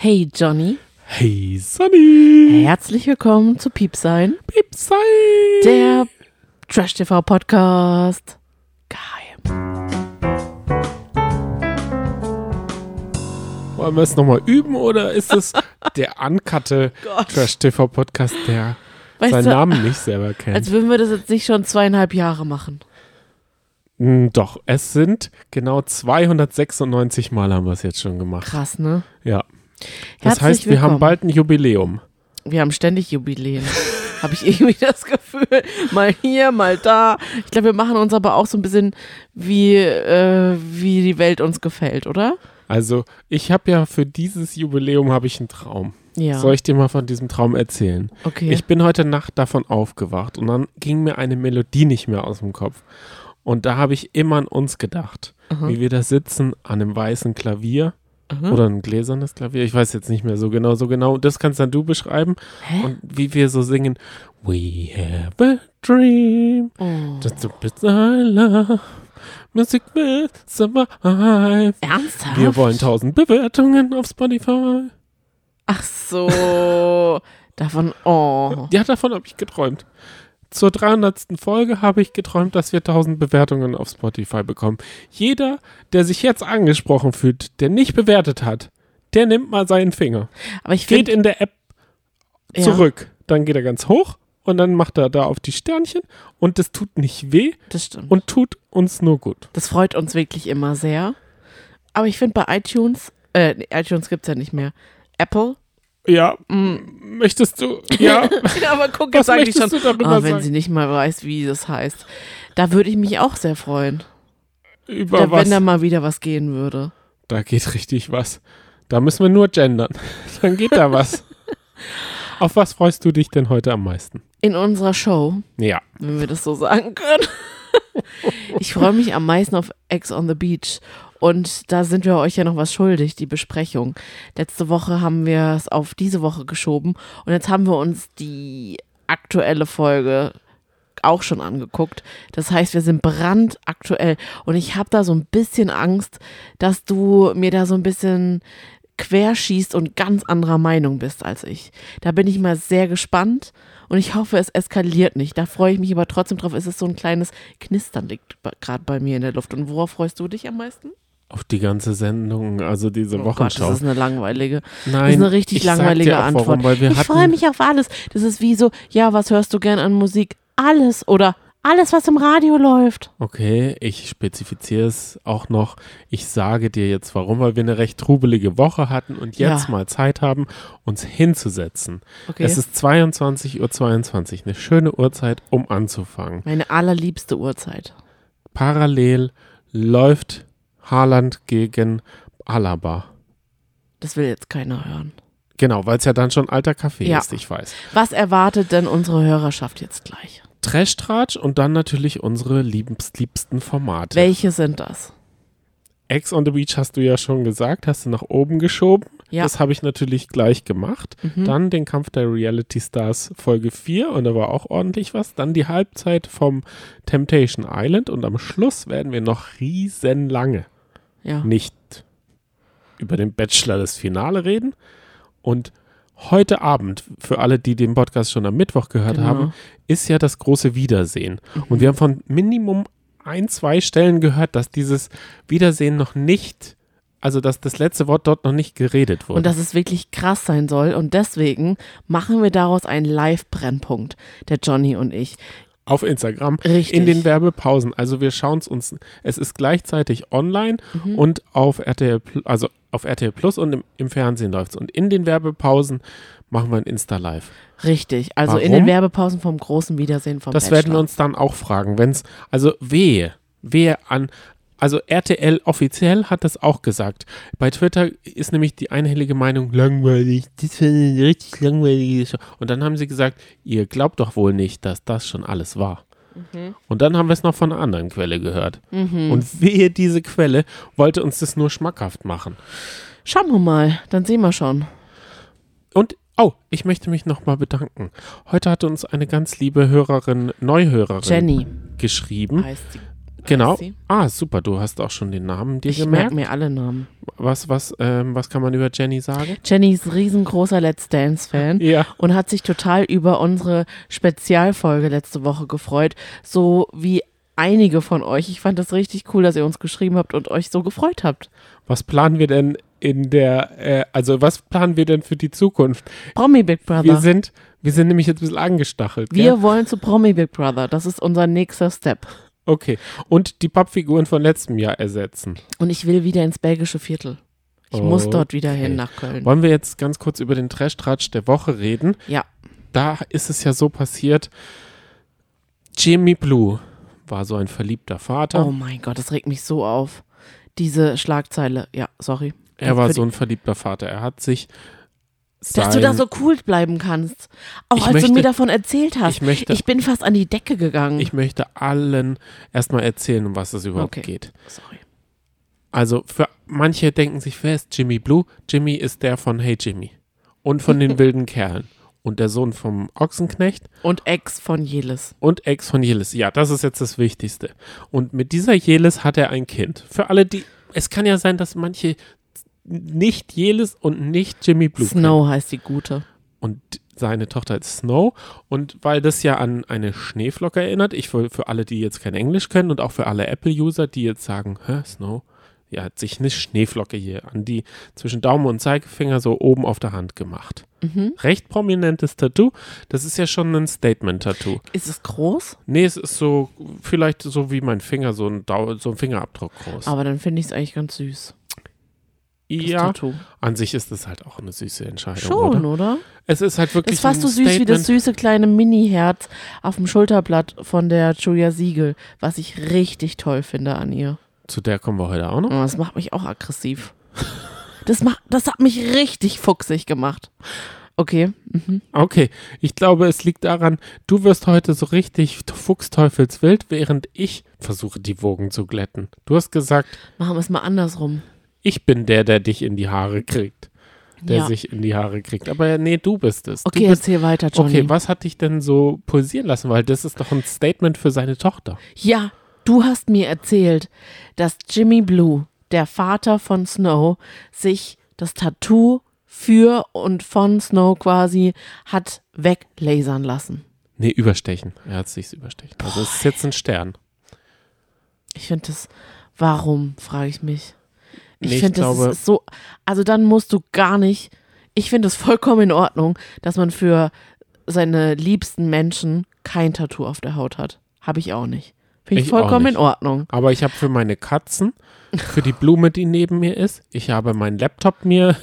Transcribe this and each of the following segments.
Hey Johnny, Hey Sunny! herzlich willkommen zu Piepsein, Piepsei! der Trash TV Podcast. Geheim. Wollen wir es nochmal üben oder ist es der uncutte Gott. Trash-TV-Podcast, der Weißt seinen du, Namen nicht selber kennt? als würden wir das jetzt nicht schon zweieinhalb Jahre machen. Hm, Doch, es sind genau 296 Mal haben wir es jetzt schon gemacht. Krass, ne? Ja. Das Herzlich heißt, wir haben willkommen. bald ein Jubiläum. Wir haben ständig Jubiläen. Habe ich irgendwie das Gefühl. Mal hier, mal da. Ich glaube, wir machen uns aber auch so ein bisschen, wie, äh, wie die Welt uns gefällt, oder? Also, ich habe ja für dieses Jubiläum habe ich einen Traum. Ja. Soll ich dir mal von diesem Traum erzählen? okay. Ich bin heute Nacht davon aufgewacht und dann ging mir eine Melodie nicht mehr aus dem Kopf. Und da habe ich immer an uns gedacht, Aha. wie wir da sitzen an einem weißen Klavier Aha. oder ein gläsernes Klavier. Ich weiß jetzt nicht mehr so genau, so genau. Das kannst dann du beschreiben. Hä? Und wie wir so singen, We have a dream, Oh. just a bit of love, music will survive. Ernsthaft? Wir wollen tausend Bewertungen auf Spotify. Ach so. Davon, oh. Ja, davon habe ich geträumt. Zur 300. Folge habe ich geträumt, dass wir 1000 Bewertungen auf Spotify bekommen. Jeder, der sich jetzt angesprochen fühlt, der nicht bewertet hat, der nimmt mal seinen Finger, Aber ich geht finde, in der App ja, zurück, dann geht er ganz hoch und dann macht er da auf die Sternchen und das tut nicht weh das stimmt. und tut uns nur gut. Das freut uns wirklich immer sehr. Aber ich finde bei iTunes, äh, iTunes gibt es ja nicht mehr. Apple. Ja, Mm. möchtest du? Ja, Ja, aber guck, jetzt sage ich schon. möchtest du darüber Ah, wenn sagen? sie nicht mal weiß, wie das heißt. Da würde ich mich auch sehr freuen. Über Da, was? wenn da mal wieder was gehen würde. Da geht richtig was. Da müssen wir nur gendern. Dann geht da was. Auf was freust du dich denn heute am meisten? In unserer Show, Ja. wenn wir das so sagen können. ich freue mich am meisten auf Ex on the Beach. Und da sind wir euch ja noch was schuldig, die Besprechung. Letzte Woche haben wir es auf diese Woche geschoben. Und jetzt haben wir uns die aktuelle Folge auch schon angeguckt. Das heißt, wir sind brandaktuell. Und ich habe da so ein bisschen Angst, dass du mir da so ein bisschen querschießt und ganz anderer Meinung bist als ich. Da bin ich mal sehr gespannt und ich hoffe, es eskaliert nicht. Da freue ich mich aber trotzdem drauf. Es ist so ein kleines Knistern liegt gerade bei mir in der Luft. Und worauf freust du dich am meisten? Auf die ganze Sendung, also diese Oh Gott, Wochenschau. das ist eine langweilige. Nein, das ist eine richtig langweilige auch Antwort. Warum, weil wir ich freue mich auf alles. Das ist wie so, ja, was hörst du gern an Musik? Alles oder alles, was im Radio läuft. Okay, ich spezifiziere es auch noch. Ich sage dir jetzt warum, weil wir eine recht trubelige Woche hatten und jetzt Ja. mal Zeit haben, uns hinzusetzen. Okay. Es ist 22.22 Uhr, 22, eine schöne Uhrzeit, um anzufangen. Meine allerliebste Uhrzeit. Parallel läuft Haaland gegen Alaba. Das will jetzt keiner hören. Genau, weil es ja dann schon alter Kaffee Ja. ist, ich weiß. Was erwartet denn unsere Hörerschaft jetzt gleich? Trash-Tratsch und dann natürlich unsere liebst, liebsten Formate. Welche sind das? Ex on the Beach hast du ja schon gesagt, hast du nach oben geschoben. Ja. Das habe ich natürlich gleich gemacht. Mhm. Dann den Kampf der Reality Stars Folge 4 und da war auch ordentlich was. Dann die Halbzeit vom Temptation Island und am Schluss werden wir noch riesenlange Ja. nicht über den Bachelor das Finale reden. Und heute Abend, für alle, die den Podcast schon am Mittwoch gehört Genau. haben, ist ja das große Wiedersehen. Mhm. Und wir haben von Minimum ein, zwei Stellen gehört, dass dieses Wiedersehen noch nicht, also dass das letzte Wort dort noch nicht geredet wurde. Und dass es wirklich krass sein soll. Und deswegen machen wir daraus einen Live-Brennpunkt, der Johnny und ich. Auf Instagram Richtig. in den Werbepausen. Also wir schauen es uns, es ist gleichzeitig online Mhm. und auf RTL, also auf RTL Plus und im, im Fernsehen läuft es. Und in den Werbepausen machen wir ein Insta-Live. Richtig. Also in Warum? den Werbepausen vom großen Wiedersehen vom Das Bachelor. werden wir uns dann auch fragen, wenn es, also wehe, wehe an, also RTL offiziell hat das auch gesagt. Bei Twitter ist nämlich die einhellige Meinung langweilig, das wäre eine richtig langweilige Show. Und dann haben sie gesagt, ihr glaubt doch wohl nicht, dass das schon alles war. Und dann haben wir es noch von einer anderen Quelle gehört. Mhm. Und wehe, diese Quelle wollte uns das nur schmackhaft machen. Schauen wir mal, dann sehen wir schon. Und, oh, ich möchte mich nochmal bedanken. Heute hatte uns eine ganz liebe Hörerin, Neuhörerin Jenny geschrieben. heißt sie. Genau. sie. Ah, super, du hast auch schon den Namen dir Ich gemerkt. merke mir alle Namen. Was, was, ähm, was kann man über Jenny sagen? Jenny ist riesengroßer Let's Dance-Fan. Ja. und hat sich total über unsere Spezialfolge letzte Woche gefreut, so wie einige von euch. Ich fand das richtig cool, dass ihr uns geschrieben habt und euch so gefreut habt. Was planen wir denn in der, äh, also was planen wir denn für die Zukunft? Promi Big Brother. Wir Wir, sind, wir sind nämlich jetzt ein bisschen angestachelt. gell? wollen zu Promi Big Brother. Das ist unser nächster Step. Okay. Und die Pappfiguren von letztem Jahr ersetzen. Und ich will wieder ins belgische Viertel. Ich muss dort wieder Okay. hin nach Köln. Wollen wir jetzt ganz kurz über den Trash-Tratsch der Woche reden? Ja. Da ist es ja so passiert, Jimmy Blue war so ein verliebter Vater. Oh mein Gott, das regt mich so auf. Diese Schlagzeile. Ja, sorry. er war so ein verliebter Vater. Er hat sich Dass du da sein- so cool bleiben kannst. Auch Ich als möchte- du mir davon erzählt hast. ich möchte, Ich bin fast an die Decke gegangen. ich möchte allen erstmal erzählen, um was es überhaupt Okay. geht. Sorry. Also für manche denken sich, wer ist Jimmy Blue? Jimmy ist der von Hey Jimmy und von den wilden Kerlen und der Sohn vom Ochsenknecht Und Ex von Jelis. und Ex von Jelis. Ja, das ist jetzt das Wichtigste. Und mit dieser Jelis hat er ein Kind. Für alle, die, es kann ja sein, dass manche nicht Jelis und nicht Jimmy Blue kennen. Snow heißt die Gute. Und seine Tochter ist Snow. Und weil das ja an eine Schneeflocke erinnert, ich für, für alle, die jetzt kein Englisch können und auch für alle Apple-User, die jetzt sagen, hä, Snow? Ja, hat sich eine Schneeflocke hier an die zwischen Daumen und Zeigefinger so oben auf der Hand gemacht. Mhm. Recht prominentes Tattoo. Das ist ja schon ein Statement-Tattoo. Ist es groß? Nee, es ist so, vielleicht so wie mein Finger, so ein, Dau so ein Fingerabdruck groß. Aber dann finde ich es eigentlich ganz süß. Das ja, an sich ist es halt auch eine süße Entscheidung. Schon, Oder? oder? Es ist halt Das wirklich ist fast so süß wie das Statement. süße kleine Mini-Herz auf dem Schulterblatt von der Julia Siegel, was ich richtig toll finde an ihr. Zu der kommen wir heute auch noch. Oh, das macht mich auch aggressiv. Das, macht, das hat mich richtig fuchsig gemacht. Okay. Mhm. Okay, ich glaube, es liegt daran, du wirst heute so richtig fuchsteufelswild, während ich versuche, die Wogen zu glätten. Du hast gesagt, Machen wir es mal andersrum. Ich bin der, der dich in die Haare kriegt. Der ja. sich in die Haare kriegt. Aber nee, du bist es. Okay, bist, erzähl weiter, Johnny. okay, was hat dich denn so pulsieren lassen? Weil das ist doch ein Statement für seine Tochter. Ja, du hast mir erzählt, dass Jimmy Blue, der Vater von Snow, sich das Tattoo für und von Snow quasi hat weglasern lassen. Nee, überstechen. Er hat sich's überstechen. Also es ist jetzt ein Stern. Ich finde das, warum, frage ich mich. Ich Nee, finde, das ist so, also dann musst du gar nicht, ich finde es vollkommen in Ordnung, dass man für seine liebsten Menschen kein Tattoo auf der Haut hat. Habe ich auch nicht. Finde ich, Ich vollkommen in Ordnung. Aber ich habe für meine Katzen, für die Blume, die neben mir ist, ich habe meinen Laptop mir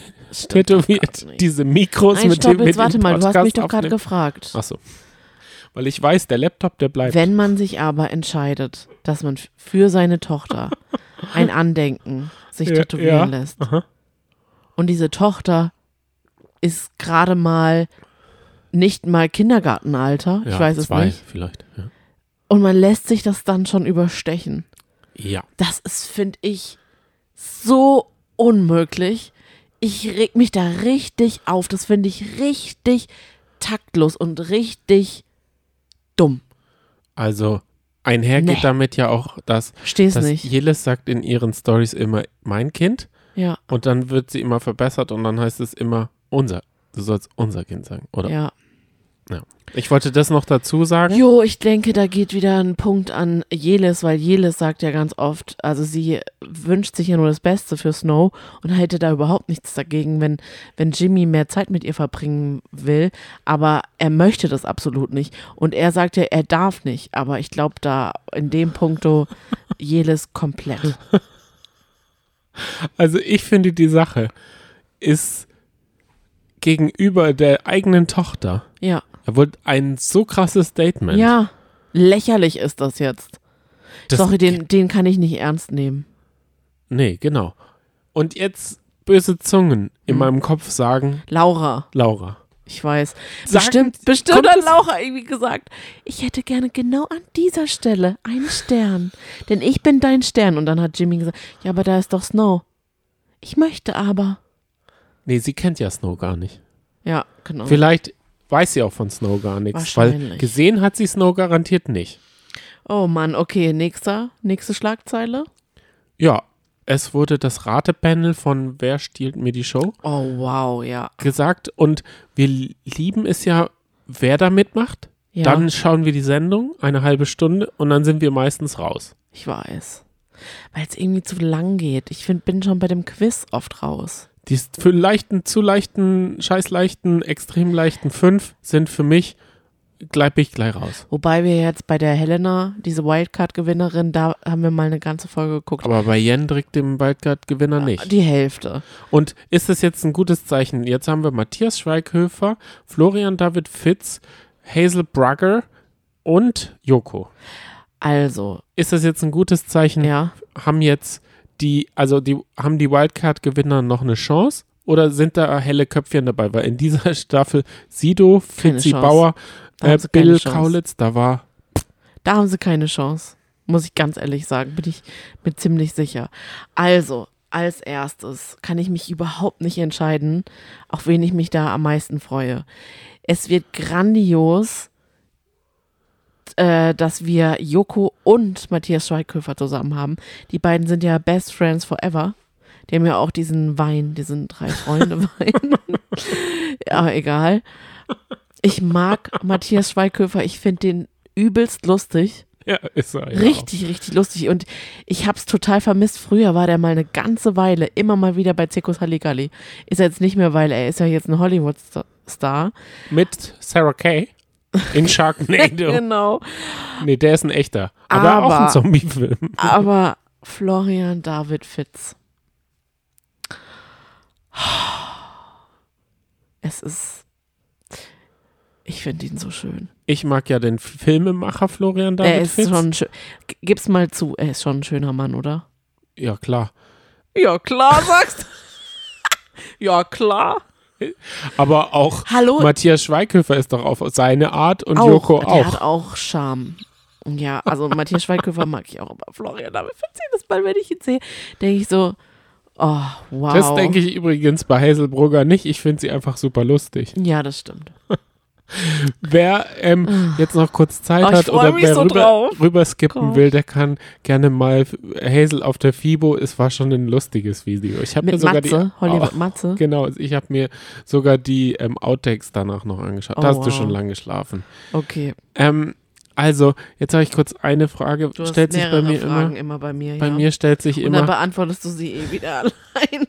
tätowiert, diese Mikros Nein, mit stopp, dem jetzt warte mal, du hast Podcast mich doch gerade gefragt. Achso. Weil ich weiß, der Laptop, der bleibt. Wenn man sich aber entscheidet, dass man für seine Tochter ein Andenken sich Ja, tätowieren ja. lässt Aha. und diese Tochter ist gerade mal nicht mal Kindergartenalter, ich Ja, weiß es zwei nicht, vielleicht. Ja. und man lässt sich das dann schon überstechen. ja. Das ist, finde ich, so unmöglich. Ich reg mich da richtig auf. Das finde ich richtig taktlos und richtig dumm. Also einher Nee. damit ja auch, dass, Versteh's dass nicht. Jelis sagt in ihren Stories immer mein Kind Ja, und dann wird sie immer verbessert und dann heißt es immer unser. Du sollst unser Kind sagen, oder? ja. Ich wollte das noch dazu sagen. Jo, ich denke, da geht wieder ein Punkt an Jelis, weil Jelis sagt ja ganz oft, also sie wünscht sich ja nur das Beste für Snow und hätte da überhaupt nichts dagegen, wenn, wenn Jimmy mehr Zeit mit ihr verbringen will, aber er möchte das absolut nicht. Und er sagt ja, er darf nicht, aber ich glaube da in dem Punkto Jelis komplett. Also ich finde, die Sache ist gegenüber der eigenen Tochter. Ja. Er wollte ein so krasses Statement. Ja, lächerlich ist das jetzt. Das- Sorry, den, den kann ich nicht ernst nehmen. Nee, genau. Und jetzt böse Zungen in Mhm. meinem Kopf sagen, Laura, Laura. ich weiß. Sagen- bestimmt, bestimmt hat Laura irgendwie gesagt, ich hätte gerne genau an dieser Stelle einen Stern. Denn ich bin dein Stern. Und dann hat Jimmy gesagt, ja, aber da ist doch Snow. Ich möchte aber. Nee, sie kennt ja Snow gar nicht. Ja, genau. Vielleicht weiß sie auch von Snow gar nichts. Weil gesehen hat sie Snow garantiert nicht. Oh Mann, okay, nächster, nächste Schlagzeile. Ja, es wurde das Ratepanel von Wer stiehlt mir die Show Oh wow, ja. gesagt und wir lieben es ja, wer da mitmacht. Ja, Dann schauen wir die Sendung, eine halbe Stunde und dann sind wir meistens raus. ich weiß. Weil es irgendwie zu lang geht. Ich find, bin schon bei dem Quiz oft raus. Die für leichten, zu leichten, scheiß leichten, extrem leichten fünf sind für mich, bleib ich gleich raus. Wobei wir jetzt bei der Helena, diese Wildcard-Gewinnerin, da haben wir mal eine ganze Folge geguckt. Aber bei Jendrik, dem Wildcard-Gewinner, nicht. Die Hälfte. Und ist es jetzt ein gutes Zeichen? Jetzt haben wir Matthias Schweighöfer, Florian David Fitz, Hazel Brugger und Joko. Also, Ist das jetzt ein gutes Zeichen? ja. Haben jetzt die, also die, haben die Wildcard-Gewinner noch eine Chance? Oder sind da helle Köpfchen dabei? Weil in dieser Staffel Sido, Chance. Bauer, äh, Bill. Kaulitz, da war Da haben sie keine Chance. Muss ich ganz ehrlich sagen. Bin ich mir ziemlich sicher. Also, als erstes kann ich mich überhaupt nicht entscheiden, auf wen ich mich da am meisten freue. Es wird grandios, äh, dass wir Joko und Matthias Schweighöfer zusammen haben. Die beiden sind ja Best Friends Forever. Die haben ja auch diesen Wein, diesen drei Freunde Wein. Aber egal. Ich mag Matthias Schweighöfer. Ich finde den übelst lustig. ja, ist er, ja. Richtig, richtig lustig. Und ich hab's total vermisst. Früher war der mal eine ganze Weile immer mal wieder bei Zirkus Halligalli. Ist er jetzt nicht mehr, weil er ist ja jetzt ein Hollywood-Star. Mit Sarah Kay in Sharknado. Genau. nee, der ist ein echter. Aber, auch ein Aber- Zombiefilm. Aber Florian David Fitz. Es ist. Ich finde ihn so schön. Ich mag ja den Filmemacher Florian David er ist Fitz. schon schön. Gib's mal zu, er ist schon ein schöner Mann, oder? Ja, klar. Ja, klar, sagst Ja, klar. Aber auch Hallo, Matthias Schweighöfer ist doch auf seine Art und auch, Joko der auch. hat auch Charme. Ja, also Matthias Schweighöfer mag ich auch, aber Florian David Fitz, jedes Mal, wenn ich ihn sehe, denke ich so, oh, wow. Das denke ich übrigens bei Hazel Brugger nicht. Ich finde sie einfach super lustig. Ja, das stimmt. Wer ähm, jetzt noch kurz Zeit Oh, hat oder wer so rüber, rüber skippen Gott. will, der kann gerne mal Hazel auf der FIBO. Es war schon ein lustiges Video. Ich habe mir sogar Matze, die Hollywood Oh, Matze. Genau, ich habe mir sogar die ähm, Outtakes danach noch angeschaut. Oh, da hast du wow. schon lange geschlafen. Okay, Ähm, also, jetzt habe ich kurz eine Frage. du stellt sich bei mir Fragen immer. immer bei mir. Bei ja. mir stellt sich Und dann immer. beantwortest du sie eh wieder alleine.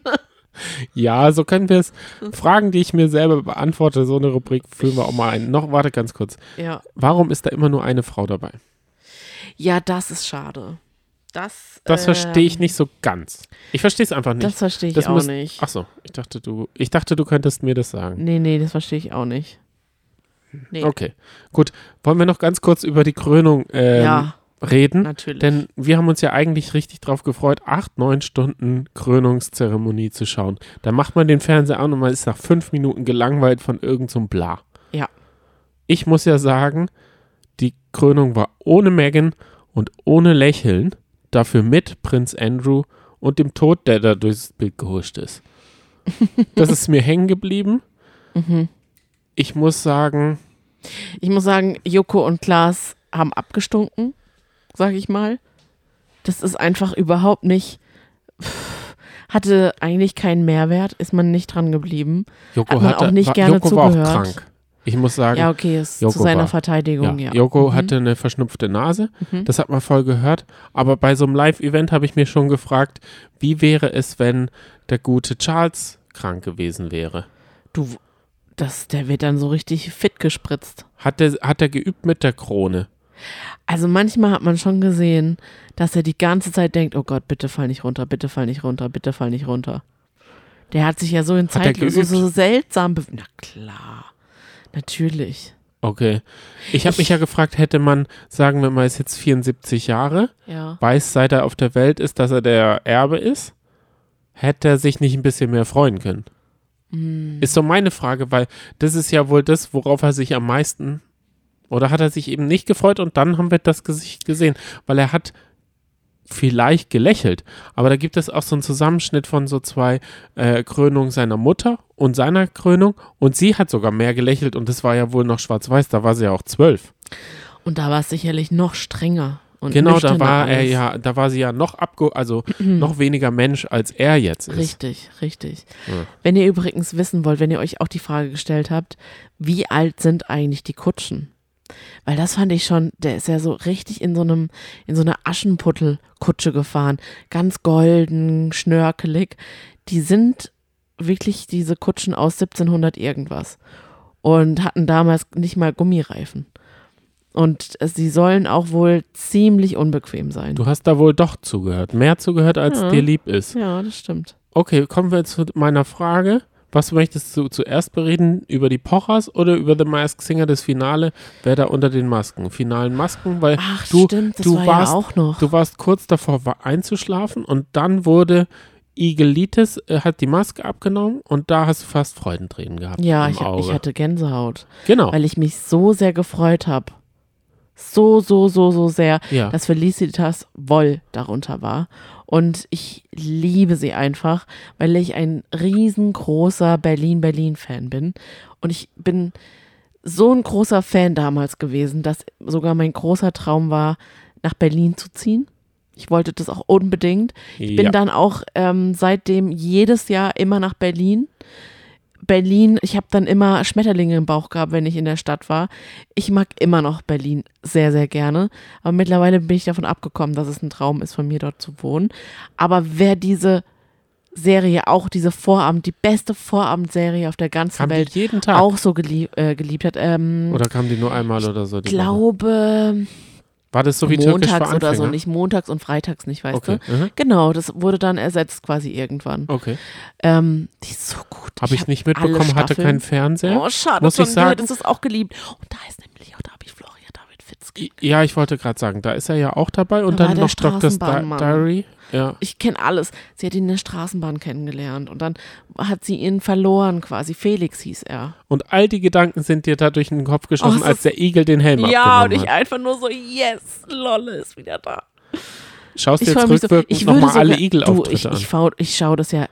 Ja, so können wir es. Fragen, die ich mir selber beantworte, so eine Rubrik füllen wir auch mal ein. Noch, warte ganz kurz. Ja. Warum ist da immer nur eine Frau dabei? ja, das ist schade. Das, Das verstehe ich ähm, nicht so ganz. Ich verstehe es einfach nicht. Das verstehe ich Das auch muss- nicht. Ach so, ich dachte du, ich dachte du könntest mir das sagen. Nee, nee, das verstehe ich auch nicht. Nee. Okay, gut. Wollen wir noch ganz kurz über die Krönung ähm, ja, reden? natürlich. Denn wir haben uns ja eigentlich richtig drauf gefreut, acht, neun Stunden Krönungszeremonie zu schauen. Da macht man den Fernseher an und man ist nach fünf Minuten gelangweilt von irgendeinem so Bla. Ja. Ich muss ja sagen, die Krönung war ohne Megan und ohne Lächeln, dafür mit Prinz Andrew und dem Tod, der da durchs Bild gehuscht ist. Das ist mir hängen geblieben. mhm. Ich muss sagen, Ich muss sagen, Joko und Klaas haben abgestunken, sag ich mal. Das ist einfach überhaupt nicht. pff, Hatte eigentlich keinen Mehrwert, ist man nicht dran geblieben. Joko, Hat man hatte, auch nicht war, gerne Joko war auch zugehört. krank. Ich muss sagen, Ja, okay, ist Joko zu seiner war- Verteidigung, ja. Joko Mhm. hatte eine verschnupfte Nase, Mhm. das hat man voll gehört. Aber bei so einem Live-Event habe ich mir schon gefragt, wie wäre es, wenn der gute Charles krank gewesen wäre? Du, das, der wird dann so richtig fit gespritzt. Hat er hat der geübt mit der Krone? Also manchmal hat man schon gesehen, dass er die ganze Zeit denkt, oh Gott, bitte fall nicht runter, bitte fall nicht runter, bitte fall nicht runter. Der hat sich ja so in Zeit so, so seltsam be Na klar, natürlich. Okay. Ich habe mich ja gefragt, hätte man, sagen wir mal, ist jetzt 74 Jahre, Ja. weiß, seit er auf der Welt ist, dass er der Erbe ist, hätte er sich nicht ein bisschen mehr freuen können? Hm. Ist so meine Frage, weil das ist ja wohl das, worauf er sich am meisten oder hat er sich eben nicht gefreut und dann haben wir das Gesicht gesehen, weil er hat vielleicht gelächelt, aber da gibt es auch so einen Zusammenschnitt von so zwei äh, Krönungen seiner Mutter und seiner Krönung und sie hat sogar mehr gelächelt und das war ja wohl noch schwarz-weiß, da war sie ja auch zwölf. Und da war es sicherlich noch strenger. und Genau, da war er alles. ja, da war sie ja noch abge, also noch weniger Mensch als er jetzt ist. Richtig, richtig. Ja. Wenn ihr übrigens wissen wollt, wenn ihr euch auch die Frage gestellt habt, wie alt sind eigentlich die Kutschen? Weil das fand ich schon, der ist ja so richtig in so einem, in so einer Aschenputtel-Kutsche gefahren. Ganz golden, schnörkelig. Die sind wirklich diese Kutschen aus 1700 irgendwas. Und hatten damals nicht mal Gummireifen. Und äh, sie sollen auch wohl ziemlich unbequem sein. Du hast da wohl doch zugehört. Mehr zugehört, als Ja. dir lieb ist. ja, das stimmt. Okay, kommen wir zu meiner Frage. Was möchtest du zuerst bereden? Über die Pochers oder über The Masked Singer, das Finale? Wer da unter den Masken? Finalen Masken? Weil Ach, du, stimmt, du war warst, ja auch noch. Du warst kurz davor einzuschlafen und dann wurde Igelitis, äh, hat die Maske abgenommen und da hast du fast Freudentränen gehabt. Ja, ich, ich hatte Gänsehaut, Genau. weil ich mich so sehr gefreut habe. So, so, so, so sehr, Ja. dass Felicitas Woll darunter war. Und ich liebe sie einfach, weil ich ein riesengroßer Berlin-Berlin-Fan bin. Und ich bin so ein großer Fan damals gewesen, dass sogar mein großer Traum war, nach Berlin zu ziehen. Ich wollte das auch unbedingt. Ich bin ja. dann auch ähm, seitdem jedes Jahr immer nach Berlin. Berlin, ich habe dann immer Schmetterlinge im Bauch gehabt, wenn ich in der Stadt war. Ich mag immer noch Berlin sehr, sehr gerne. Aber mittlerweile bin ich davon abgekommen, dass es ein Traum ist, von mir dort zu wohnen. Aber wer diese Serie, auch diese Vorabend, die beste Vorabendserie auf der ganzen Kam Welt, jeden Tag? auch so gelie äh, geliebt hat, ähm, Oder kam die nur einmal oder so? ich die Woche? War das so wie Türkisch für montags oder so, nicht montags und freitags nicht, weißt Okay. du? mhm. Genau, das wurde dann ersetzt quasi irgendwann. Okay. Ähm, die ist so gut. Habe ich hab nicht mitbekommen, hatte keinen Fernseher. Oh, schade, muss ich sagen. hättest es auch geliebt. Und da ist nämlich auch, da habe ich Florian David Fitzke. Ja, ich wollte gerade sagen, da ist er ja auch dabei und Da dann noch Dr. Straßenbahnmann. Diary. Ja. Ich kenne alles. Sie hat ihn in der Straßenbahn kennengelernt und dann hat sie ihn verloren quasi. Felix hieß er. Und all die Gedanken sind dir da durch den Kopf geschossen, Oh, als der Igel den Helm Ja, und abgenommen ich hat. einfach nur so, yes, Lolle ist wieder da. Schaust dir jetzt so, rückwirkend würde nochmal alle sogar- du, ich, Igel-Auftritte ich, an. ich schaue das ja,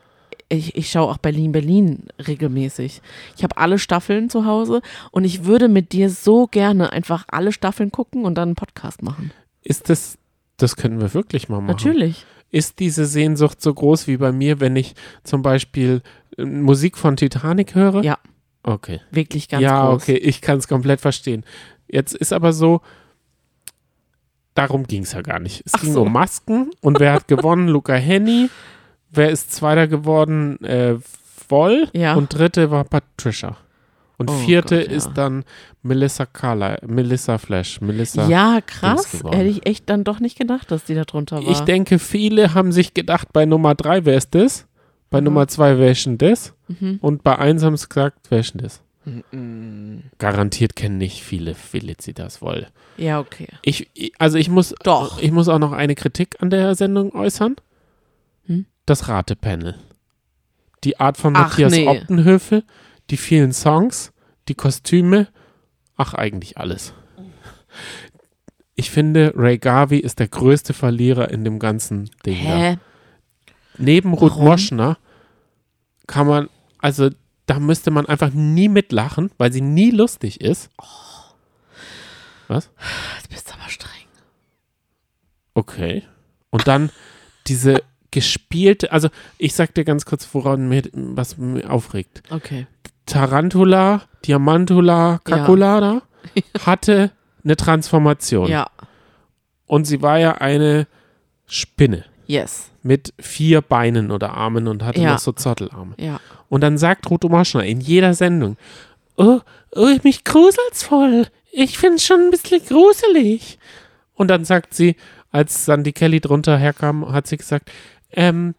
ich, ich schaue auch Berlin, Berlin regelmäßig. Ich habe alle Staffeln zu Hause und ich würde mit dir so gerne einfach alle Staffeln gucken und dann einen Podcast machen. Ist das, das können wir wirklich mal machen. Natürlich. Ist diese Sehnsucht so groß wie bei mir, wenn ich zum Beispiel äh, Musik von Titanic höre? Ja. Okay. Wirklich ganz ja, groß. okay, ich kann es komplett verstehen. Jetzt ist aber so, darum ging es ja gar nicht. Es Ach ging so. um Masken und wer hat gewonnen? Luca Henny. Wer ist Zweiter geworden? Äh, Woll. Ja. Und Dritte war Patricia. Und Oh Vierte Gott, ja. ist dann Melissa Carla, Melissa Flash. Melissa. Ja, krass. Hätte ich echt dann doch nicht gedacht, dass die da drunter war. Ich denke, viele haben sich gedacht, bei Nummer drei wer ist das? Bei Mhm. Nummer zwei ist denn das? Mhm. Und bei eins haben sie gesagt, ist denn das? Mhm. Garantiert kennen nicht viele Felicitas Woll. Ja, okay. Ich, ich- also ich muss, Doch. ich muss auch noch eine Kritik an der Sendung äußern. Hm? Das Ratepanel. Die Art von Ach, Matthias nee. Optenhöfe, die vielen Songs, die Kostüme, ach eigentlich alles. Ich finde, Ray Garvey ist der größte Verlierer in dem ganzen Ding. Da. Hä? Neben Ruth Warum? Moschner kann man, also da müsste man einfach nie mitlachen, weil sie nie lustig ist. Was? Jetzt bist du aber streng. Okay. Und dann diese gespielte, also ich sag dir ganz kurz, woran mir, was mir aufregt. Okay. Tarantula, Diamantula, Caculada hatte eine Transformation. Ja. Und sie war ja eine Spinne Yes. mit vier Beinen oder Armen und hatte Ja. noch so Zottelarme. Ja. Und dann sagt Ruto Moschner in jeder Sendung, oh, oh mich gruselt's voll. Ich find's schon ein bisschen gruselig. Und dann sagt sie, als Sandy Kelly drunter herkam, hat sie gesagt, ähm,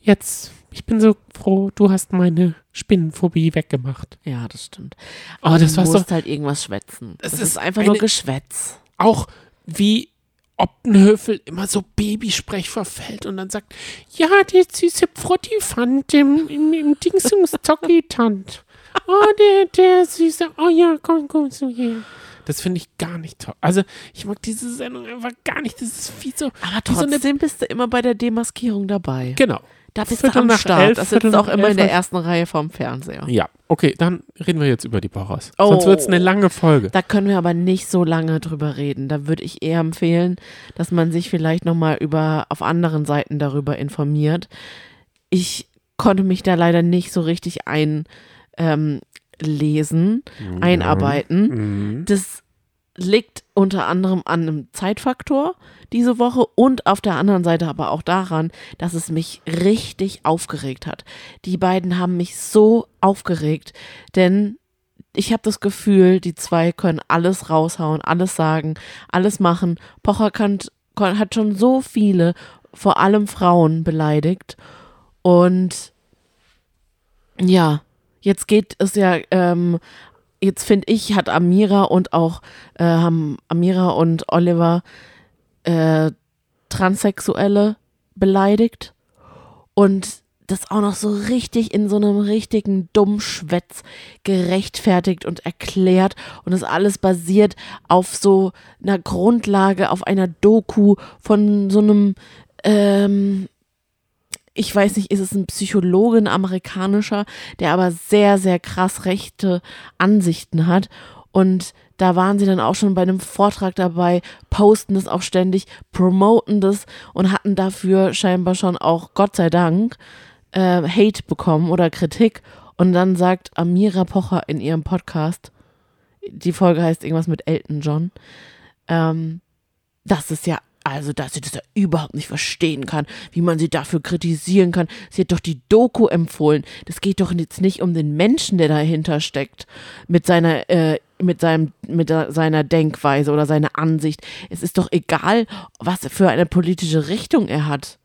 jetzt, ich bin so froh, du hast meine Spinnenphobie weggemacht. Ja, das stimmt. Oh, das du war so, musst halt irgendwas schwätzen. Das Das, ist ist, einfach eine- nur Geschwätz. auch wie Optenhöfel immer so Babysprech verfällt und dann sagt, ja, die süße Frottifant im, im, im Dingsungszockitand. Oh, der, der süße, oh ja, komm, komm so her. Das finde ich gar nicht toll. Also, ich mag diese Sendung einfach gar nicht. Das ist viel so. Aber wie so eine- trotzdem bist du immer bei der Demaskierung dabei. Genau. Da bist Viertel du am Start. elf, das sitzt auch immer in der ersten Reihe vom Fernseher. Ja, okay, dann reden wir jetzt über die Pochers. Oh. Sonst wird es eine lange Folge. Da können wir aber nicht so lange drüber reden. Da würde ich eher empfehlen, dass man sich vielleicht nochmal über auf anderen Seiten darüber informiert. Ich konnte mich da leider nicht so richtig einlesen, ähm, lesen, einarbeiten. Mhm. Das liegt unter anderem an einem Zeitfaktor diese Woche und auf der anderen Seite aber auch daran, dass es mich richtig aufgeregt hat. Die beiden haben mich so aufgeregt, denn ich habe das Gefühl, die zwei können alles raushauen, alles sagen, alles machen. Pocher kann, kann, hat schon so viele, vor allem Frauen, beleidigt. Und ja, jetzt geht es ja, ähm, jetzt finde ich, hat Amira und auch äh, haben Amira und Oliver äh, Transsexuelle beleidigt. Und das auch noch so richtig in so einem richtigen Dummschwätz gerechtfertigt und erklärt. Und das alles basiert auf so einer Grundlage, auf einer Doku von so einem ähm, ich weiß nicht, ist es ein Psychologe, ein amerikanischer, der aber sehr, sehr krass rechte Ansichten hat. Und da waren sie dann auch schon bei einem Vortrag dabei, posten das auch ständig, promoten das und hatten dafür scheinbar schon auch, Gott sei Dank, äh, Hate bekommen oder Kritik. Und dann sagt Amira Pocher in ihrem Podcast, die Folge heißt irgendwas mit Elton John, ähm, das ist ja also, dass sie das ja überhaupt nicht verstehen kann, wie man sie dafür kritisieren kann. Sie hat doch die Doku empfohlen. Das geht doch jetzt nicht um den Menschen, der dahinter steckt, mit seiner, äh, mit seinem, mit seiner Denkweise oder seiner Ansicht. Es ist doch egal, was für eine politische Richtung er hat.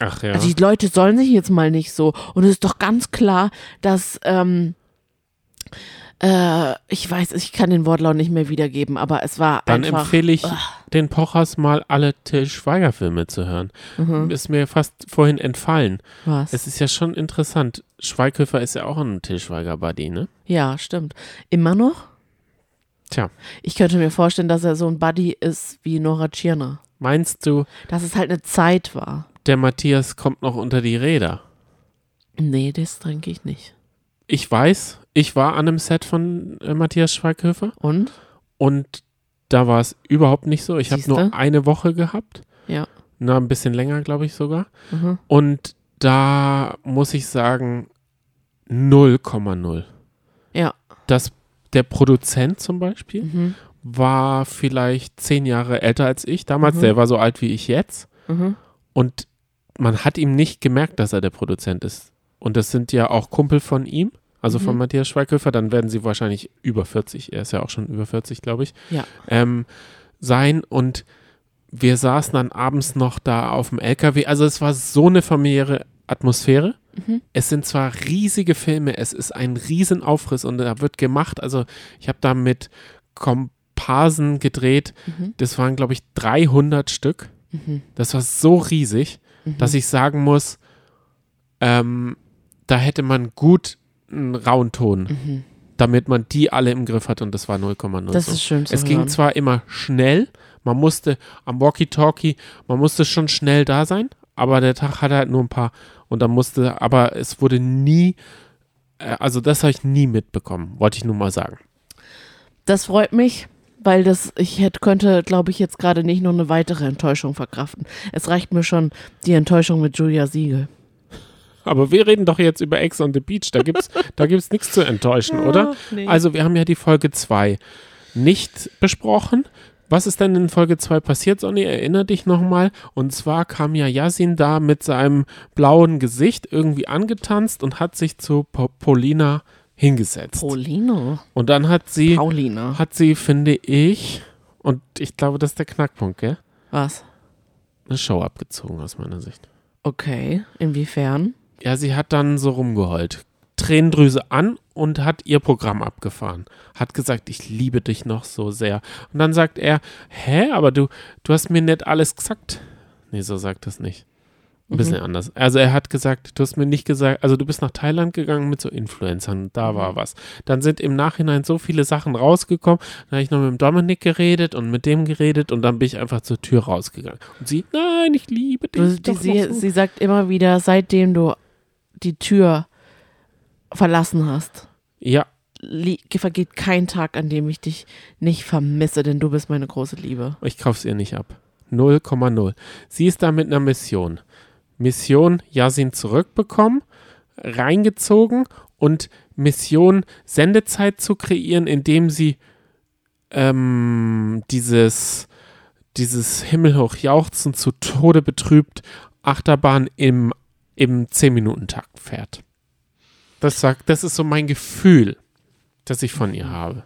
Ach ja. Also die Leute sollen sich jetzt mal nicht so. Und es ist doch ganz klar, dass ähm, äh, ich weiß, ich kann den Wortlaut nicht mehr wiedergeben, aber es war Dann einfach. empfehle ich Ugh. Den Pochers mal alle Till Schweiger Filme zu hören. Mhm. Ist mir fast vorhin entfallen. Was? Es ist ja schon interessant. Schweighöfer ist ja auch ein Till Schweiger Buddy, ne? Ja, stimmt. Immer noch? Tja, Ich könnte mir vorstellen, dass er so ein Buddy ist wie Nora Tschirner. meinst du, Dass es halt eine Zeit war. der Matthias kommt noch unter die Räder? Nee, das denke ich nicht. Ich weiß, ich war an einem Set von äh, Matthias Schweighöfer Und? und da war es überhaupt nicht so. Ich habe nur eine Woche gehabt. Ja. Na, ein bisschen länger, glaube ich sogar. Mhm. Und da muss ich sagen, 0,0. Ja. Das, der Produzent zum Beispiel Mhm. war vielleicht zehn Jahre älter als ich. Damals, Mhm. der war so alt wie ich jetzt. Mhm. Und man hat ihm nicht gemerkt, dass er der Produzent ist. Und das sind ja auch Kumpel von ihm, also von Mhm. Matthias Schweighöfer. Dann werden sie wahrscheinlich über 40, er ist ja auch schon über 40, glaube ich, Ja. ähm, sein. Und wir saßen dann abends noch da auf dem LKW. Also es war so eine familiäre Atmosphäre. Mhm. Es sind zwar riesige Filme, es ist ein Riesenaufriss und da wird gemacht. Also ich habe da mit Komparsen gedreht. Mhm. Das waren, glaube ich, 300 Stück. Mhm. Das war so riesig, Mhm. dass ich sagen muss, ähm, da hätte man gut einen rauen Ton, Mhm. damit man die alle im Griff hat und das war 0,0. Das so. ist schön zu Es ging hören. zwar immer schnell, man musste am Walkie-Talkie, man musste schon schnell da sein, aber der Tag hatte halt nur ein paar und dann musste, aber es wurde nie, äh, also das habe ich nie mitbekommen, wollte ich nur mal sagen. Das freut mich, weil das, ich hätte, könnte, glaube ich, jetzt gerade nicht noch eine weitere Enttäuschung verkraften. Es reicht mir schon die Enttäuschung mit Julia Siegel. Aber wir reden doch jetzt über Ex on the Beach, da gibt's, da gibt's nichts zu enttäuschen, oder? Nee. Also wir haben ja die Folge 2 nicht besprochen. Was ist denn in Folge 2 passiert, Sonny? Erinner dich nochmal. Und zwar kam ja Yasin da mit seinem blauen Gesicht irgendwie angetanzt und hat sich zu Po- Paulina hingesetzt. Paulino. und dann hat sie, Paulina. hat sie, finde ich, und ich glaube, das ist der Knackpunkt, gell? Was? Eine Show abgezogen aus meiner Sicht. Okay. Inwiefern? Ja, sie hat dann so rumgeheult. Tränendrüse an und hat ihr Programm abgefahren. Hat gesagt, ich liebe dich noch so sehr. Und dann sagt er, hä, aber du, du hast mir nicht alles gesagt. Nee, so sagt das nicht. Ein bisschen anders. Also er hat gesagt, du hast mir nicht gesagt, also du bist nach Thailand gegangen mit so Influencern, da war was. Dann sind im Nachhinein so viele Sachen rausgekommen. Dann habe ich noch mit dem Dominik geredet und mit dem geredet und dann bin ich einfach zur Tür rausgegangen. Und sie, nein, ich liebe dich. Noch sie, so. sie sagt immer wieder, seitdem du die Tür verlassen hast, ja, vergeht kein Tag, an dem ich dich nicht vermisse, denn du bist meine große Liebe. ich kauf's ihr nicht ab. 0,0. Sie ist da mit einer Mission. Mission Yasin zurückbekommen, reingezogen und Mission Sendezeit zu kreieren, indem sie ähm, dieses, dieses himmelhoch jauchzen zu Tode betrübt Achterbahn im, im 10-Minuten-Takt fährt. Das sagt, das ist so mein Gefühl, das ich von ihr habe.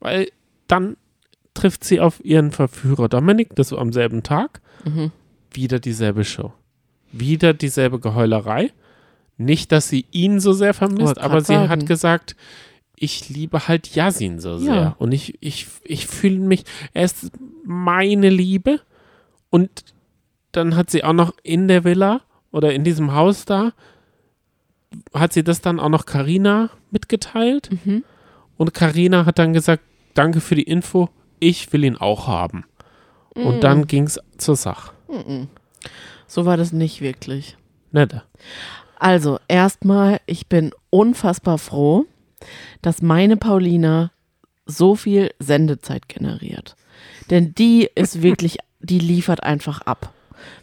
Weil dann trifft sie auf ihren Verführer Dominik, das so am selben Tag Mhm. wieder dieselbe Show. Wieder dieselbe Geheulerei. Nicht, dass sie ihn so sehr vermisst, aber sie sagen. hat gesagt, ich liebe halt Yasin so sehr. Ja. Und ich, ich, ich fühle mich, er ist meine Liebe. Und dann hat sie auch noch in der Villa oder in diesem Haus da, hat sie das dann auch noch Karina mitgeteilt. Mhm. Und Karina hat dann gesagt, danke für die Info, ich will ihn auch haben. Und Mhm. dann ging es zur Sache. Mhm. So war das nicht wirklich. Nette. Also, erstmal, ich bin unfassbar froh, dass meine Paulina so viel Sendezeit generiert. Denn die ist wirklich, die liefert einfach ab.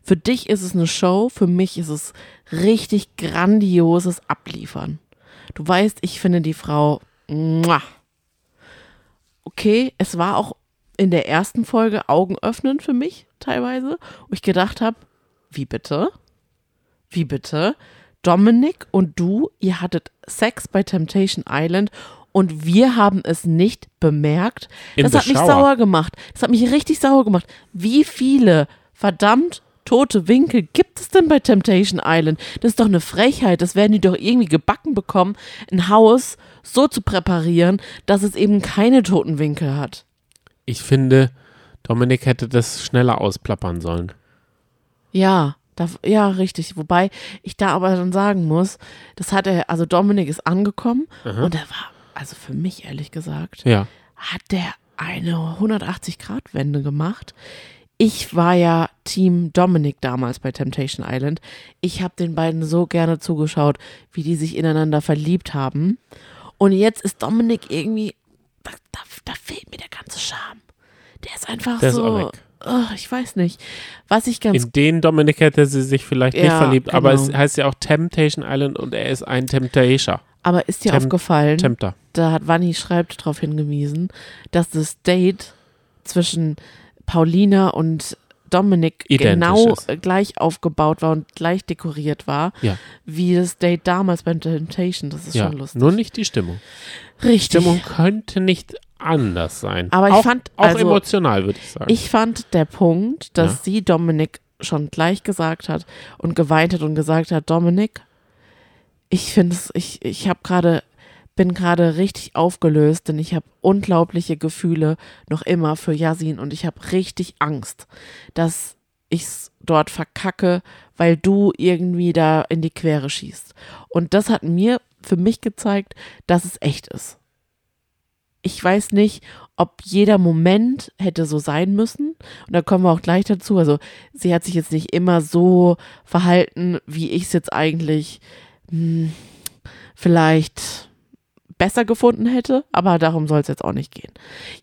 Für dich ist es eine Show, für mich ist es richtig grandioses Abliefern. Du weißt, ich finde die Frau. Muah. Okay, es war auch in der ersten Folge augenöffnend für mich teilweise, wo ich gedacht habe, wie bitte? Wie bitte? Dominik und du, ihr hattet Sex bei Temptation Island und wir haben es nicht bemerkt. In das hat mich shower. sauer gemacht. Das hat mich richtig sauer gemacht. Wie viele verdammt tote Winkel gibt es denn bei Temptation Island? Das ist doch eine Frechheit. Das werden die doch irgendwie gebacken bekommen, ein Haus so zu präparieren, dass es eben keine toten Winkel hat. Ich finde, Dominik hätte das schneller ausplappern sollen. Ja, da, ja, richtig. Wobei ich da aber dann sagen muss, das hat er, also Dominik ist angekommen Aha. und er war, also für mich ehrlich gesagt, Ja. hat der eine 180-Grad-Wende gemacht. Ich war ja Team Dominik damals bei Temptation Island. Ich habe den beiden so gerne zugeschaut, wie die sich ineinander verliebt haben. Und jetzt ist Dominik irgendwie, da, da, da fehlt mir der ganze Charme. Der ist einfach Der ist so, weg. oh, ich weiß nicht. Was ich ganz In den Dominik hätte sie sich vielleicht nicht Ja, verliebt, aber genau. es heißt ja auch Temptation Island und er ist ein Temptator. Aber ist dir Tem- aufgefallen, Tempter. da hat Vanni schreibt darauf hingewiesen, dass das Date zwischen Paulina und Dominik Identisch genau ist. äh, gleich aufgebaut war und gleich dekoriert war, Ja. wie das Date damals beim Temptation. Das ist Ja, schon lustig. nur nicht die Stimmung. Richtig. Stimmung könnte nicht anders sein. Aber ich auch, fand, auch also- emotional, würde ich sagen. Ich fand der Punkt, dass Ja. sie Dominik schon gleich gesagt hat und geweint hat und gesagt hat, Dominik, ich finde es, ich, ich habe gerade, bin gerade richtig aufgelöst, denn ich habe unglaubliche Gefühle noch immer für Yasin und ich habe richtig Angst, dass ich es dort verkacke, weil du irgendwie da in die Quere schießt. Und das hat mir für mich gezeigt, dass es echt ist. Ich weiß nicht, ob jeder Moment hätte so sein müssen. Und da kommen wir auch gleich dazu. Also sie hat sich jetzt nicht immer so verhalten, wie ich es jetzt eigentlich hm, vielleicht besser gefunden hätte, aber darum soll es jetzt auch nicht gehen.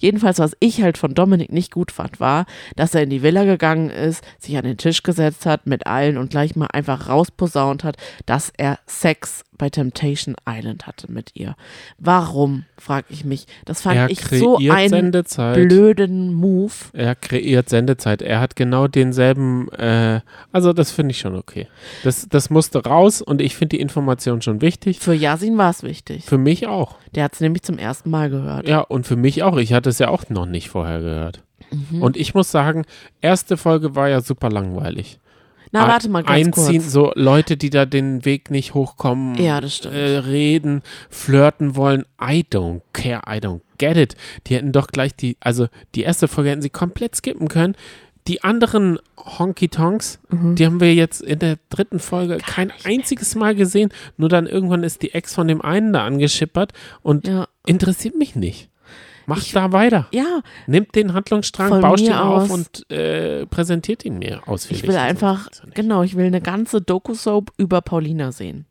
Jedenfalls, was ich halt von Dominik nicht gut fand, war, dass er in die Villa gegangen ist, sich an den Tisch gesetzt hat mit allen und gleich mal einfach rausposaunt hat, dass er Sex bei Temptation Island hatte mit ihr. Warum, frage ich mich. Das fand er ich so einen Sendezeit. blöden Move. Er kreiert Sendezeit. Er hat genau denselben, äh, also das finde ich schon okay. Das, das musste raus und ich finde die Information schon wichtig. Für Yasin war es wichtig. Für mich auch. Der hat es nämlich zum ersten Mal gehört. Ja, und für mich auch. Ich hatte es ja auch noch nicht vorher gehört. Mhm. Und ich muss sagen, erste Folge war ja super langweilig. Na, warte mal ganz Einziehen, kurz. so Leute, die da den Weg nicht hochkommen, Ja, das stimmt. äh, reden, flirten wollen. I don't care, I don't get it. Die hätten doch gleich die, also die erste Folge hätten sie komplett skippen können. Die anderen Honky Tonks, Mhm. die haben wir jetzt in der dritten Folge kein einziges Mal gesehen. Nur dann irgendwann ist die Ex von dem einen da angeschippert und Ja. interessiert mich nicht. Macht Ich- da weiter. Ja, Nimmt den Handlungsstrang, Von bauscht ihn auf und äh, präsentiert ihn mir ausführlich. ich will einfach, nicht- genau, ich will eine ganze Doku-Soap über Paulina sehen.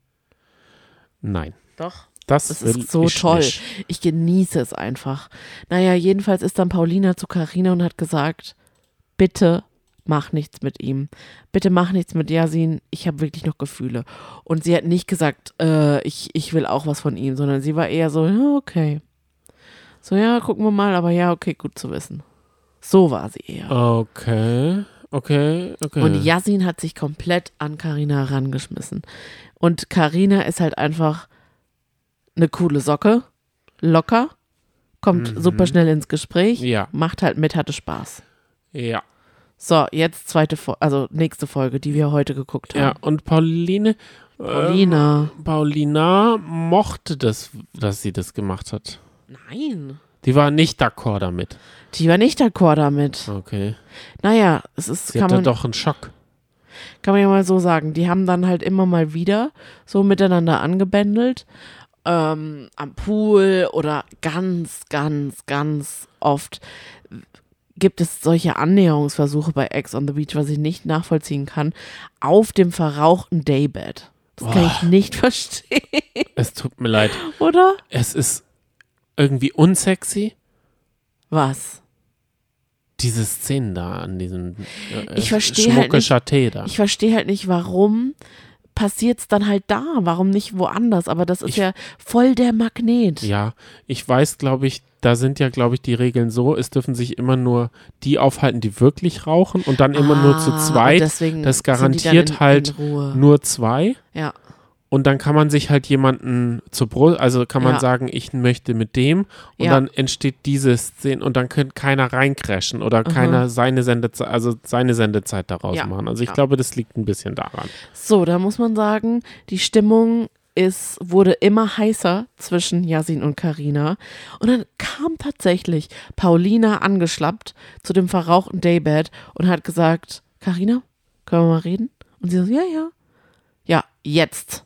Nein, Doch. das, Das ist so ich toll. Nicht. Ich genieße es einfach. Naja, jedenfalls ist dann Paulina zu Karina und hat gesagt, bitte mach nichts mit ihm. Bitte mach nichts mit Yasin. Ich habe wirklich noch Gefühle. Und sie hat nicht gesagt, äh, ich, ich will auch was von ihm, sondern sie war eher so, ja, okay. So, ja, gucken wir mal, aber ja, okay, gut zu wissen. So war sie eher. Okay, okay, okay. Und Yasin hat sich komplett an Karina herangeschmissen. Und Karina ist halt einfach eine coole Socke, locker, kommt Mhm. super schnell ins Gespräch, Ja, macht halt mit, hatte Spaß. ja. So, jetzt zweite Folge, also nächste Folge, die wir heute geguckt Ja, haben. und Pauline. Paulina. Ähm, Paulina mochte das, dass sie das gemacht hat. Nein. Die war nicht d'accord damit. Die war nicht d'accord damit. Okay. Naja, es ist, Sie kann hatte man, doch einen Schock. kann man ja mal so sagen. Die haben dann halt immer mal wieder so miteinander angebändelt. Ähm, am Pool oder ganz, ganz, ganz oft gibt es solche Annäherungsversuche bei Ex on the Beach, was ich nicht nachvollziehen kann, auf dem verrauchten Daybed. Das kann ich nicht verstehen, Es tut mir leid. oder? Es ist irgendwie unsexy, Was? diese Szenen da an diesem äh, Ich verstehe halt nicht- Chateau da. Ich verstehe halt nicht, warum passiert es dann halt da, warum nicht woanders, aber das ist Ich- ja voll der Magnet. Ja, ich weiß, glaube ich, da sind ja, glaube ich, die Regeln so, es dürfen sich immer nur die aufhalten, die wirklich rauchen und dann immer nur zu Ah, zweit. deswegen Das garantiert in, halt in. Nur zwei. Ja. Und dann kann man sich halt jemanden zur Brust, also kann man Ja. sagen, ich möchte mit dem und Ja. dann entsteht diese Szene und dann könnte keiner reincrashen oder keiner seine Sendezeit, also seine Sendezeit daraus Ja. machen. Also ich glaube, das liegt ein bisschen daran. So, da muss man sagen, die Stimmung ist, wurde immer heißer zwischen Yasin und Karina. Und dann kam tatsächlich Paulina angeschlappt zu dem verrauchten Daybed und hat gesagt, Karina, können wir mal reden? Und sie so, ja, ja. Ja, jetzt.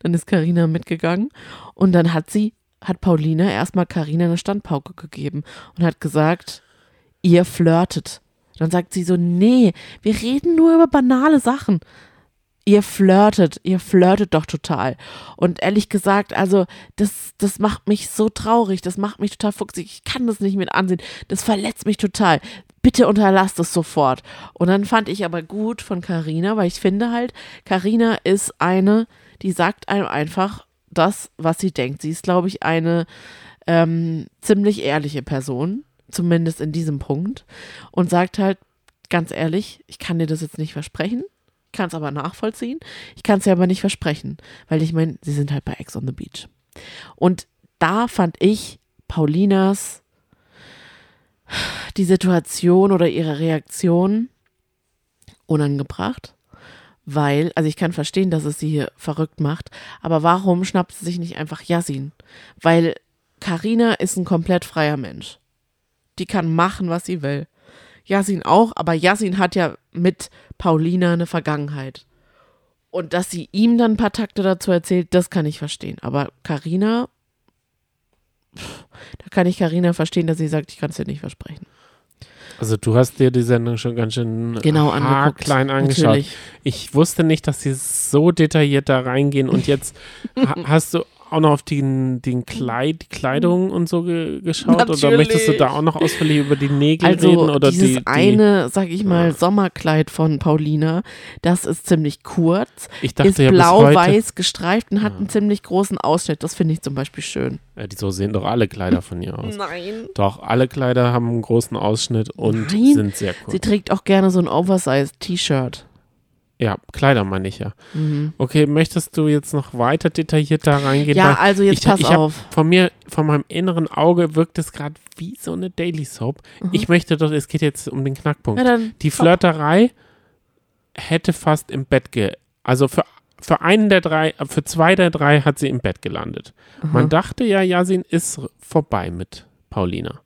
Dann ist Karina mitgegangen und dann hat sie, hat Paulina erstmal Karina eine Standpauke gegeben und hat gesagt, ihr flirtet. Dann sagt sie so, nee, wir reden nur über banale Sachen. Ihr flirtet, ihr flirtet doch total. Und ehrlich gesagt, also das, das macht mich so traurig, das macht mich total fuchsig. Ich kann das nicht mit ansehen. Das verletzt mich total. Bitte unterlasst es sofort. Und dann fand ich aber gut von Karina, weil ich finde halt, Karina ist eine, die sagt einem einfach das, was sie denkt. Sie ist, glaube ich, eine ähm, ziemlich ehrliche Person, zumindest in diesem Punkt, und sagt halt ganz ehrlich, ich kann dir das jetzt nicht versprechen, kann es aber nachvollziehen, ich kann es dir aber nicht versprechen, weil ich meine, sie sind halt bei Ex on the Beach. Und da fand ich Paulinas die Situation oder ihre Reaktion unangebracht, weil, also ich kann verstehen, dass es sie hier verrückt macht, aber warum schnappt sie sich nicht einfach Yasin? Weil Karina ist ein komplett freier Mensch. Die kann machen, was sie will. Yasin auch, aber Yasin hat ja mit Paulina eine Vergangenheit. Und dass sie ihm dann ein paar Takte dazu erzählt, das kann ich verstehen. Aber Karina, da kann ich Karina verstehen, dass sie sagt, ich kann es dir nicht versprechen. Also du hast dir die Sendung schon ganz schön Genau angeguckt. klein angeschaut. Natürlich. Ich wusste nicht, dass sie so detailliert da reingehen und jetzt ha hast du auch noch auf den, den Kleid, die Kleidung und so ge geschaut oder Natürlich. möchtest du da auch noch ausführlich über die Nägel Also reden oder dieses die, die eine, sag ich mal, Sommerkleid von Paulina, das ist ziemlich kurz, ich dachte ist ja blau-weiß gestreift und hat einen ziemlich großen Ausschnitt. Das finde ich zum Beispiel schön. ja, die, so sehen doch alle Kleider von ihr aus. Nein. Doch, alle Kleider haben einen großen Ausschnitt und Nein. sind sehr kurz. Sie trägt auch gerne so ein Oversize-T-Shirt. Ja, Kleider meine ich ja. Mhm. Okay, möchtest du jetzt noch weiter detailliert da reingehen? Ja, also jetzt ich, pass ich auf. Von mir, von meinem inneren Auge wirkt es gerade wie so eine Daily Soap. Ich möchte doch, es geht jetzt um den Knackpunkt. Mhm. Ja, dann Die. Flirterei hätte fast im Bett ge... Also für, für einen der drei, für zwei der drei hat sie im Bett gelandet. Man dachte ja, Yasin ist vorbei mit Paulina.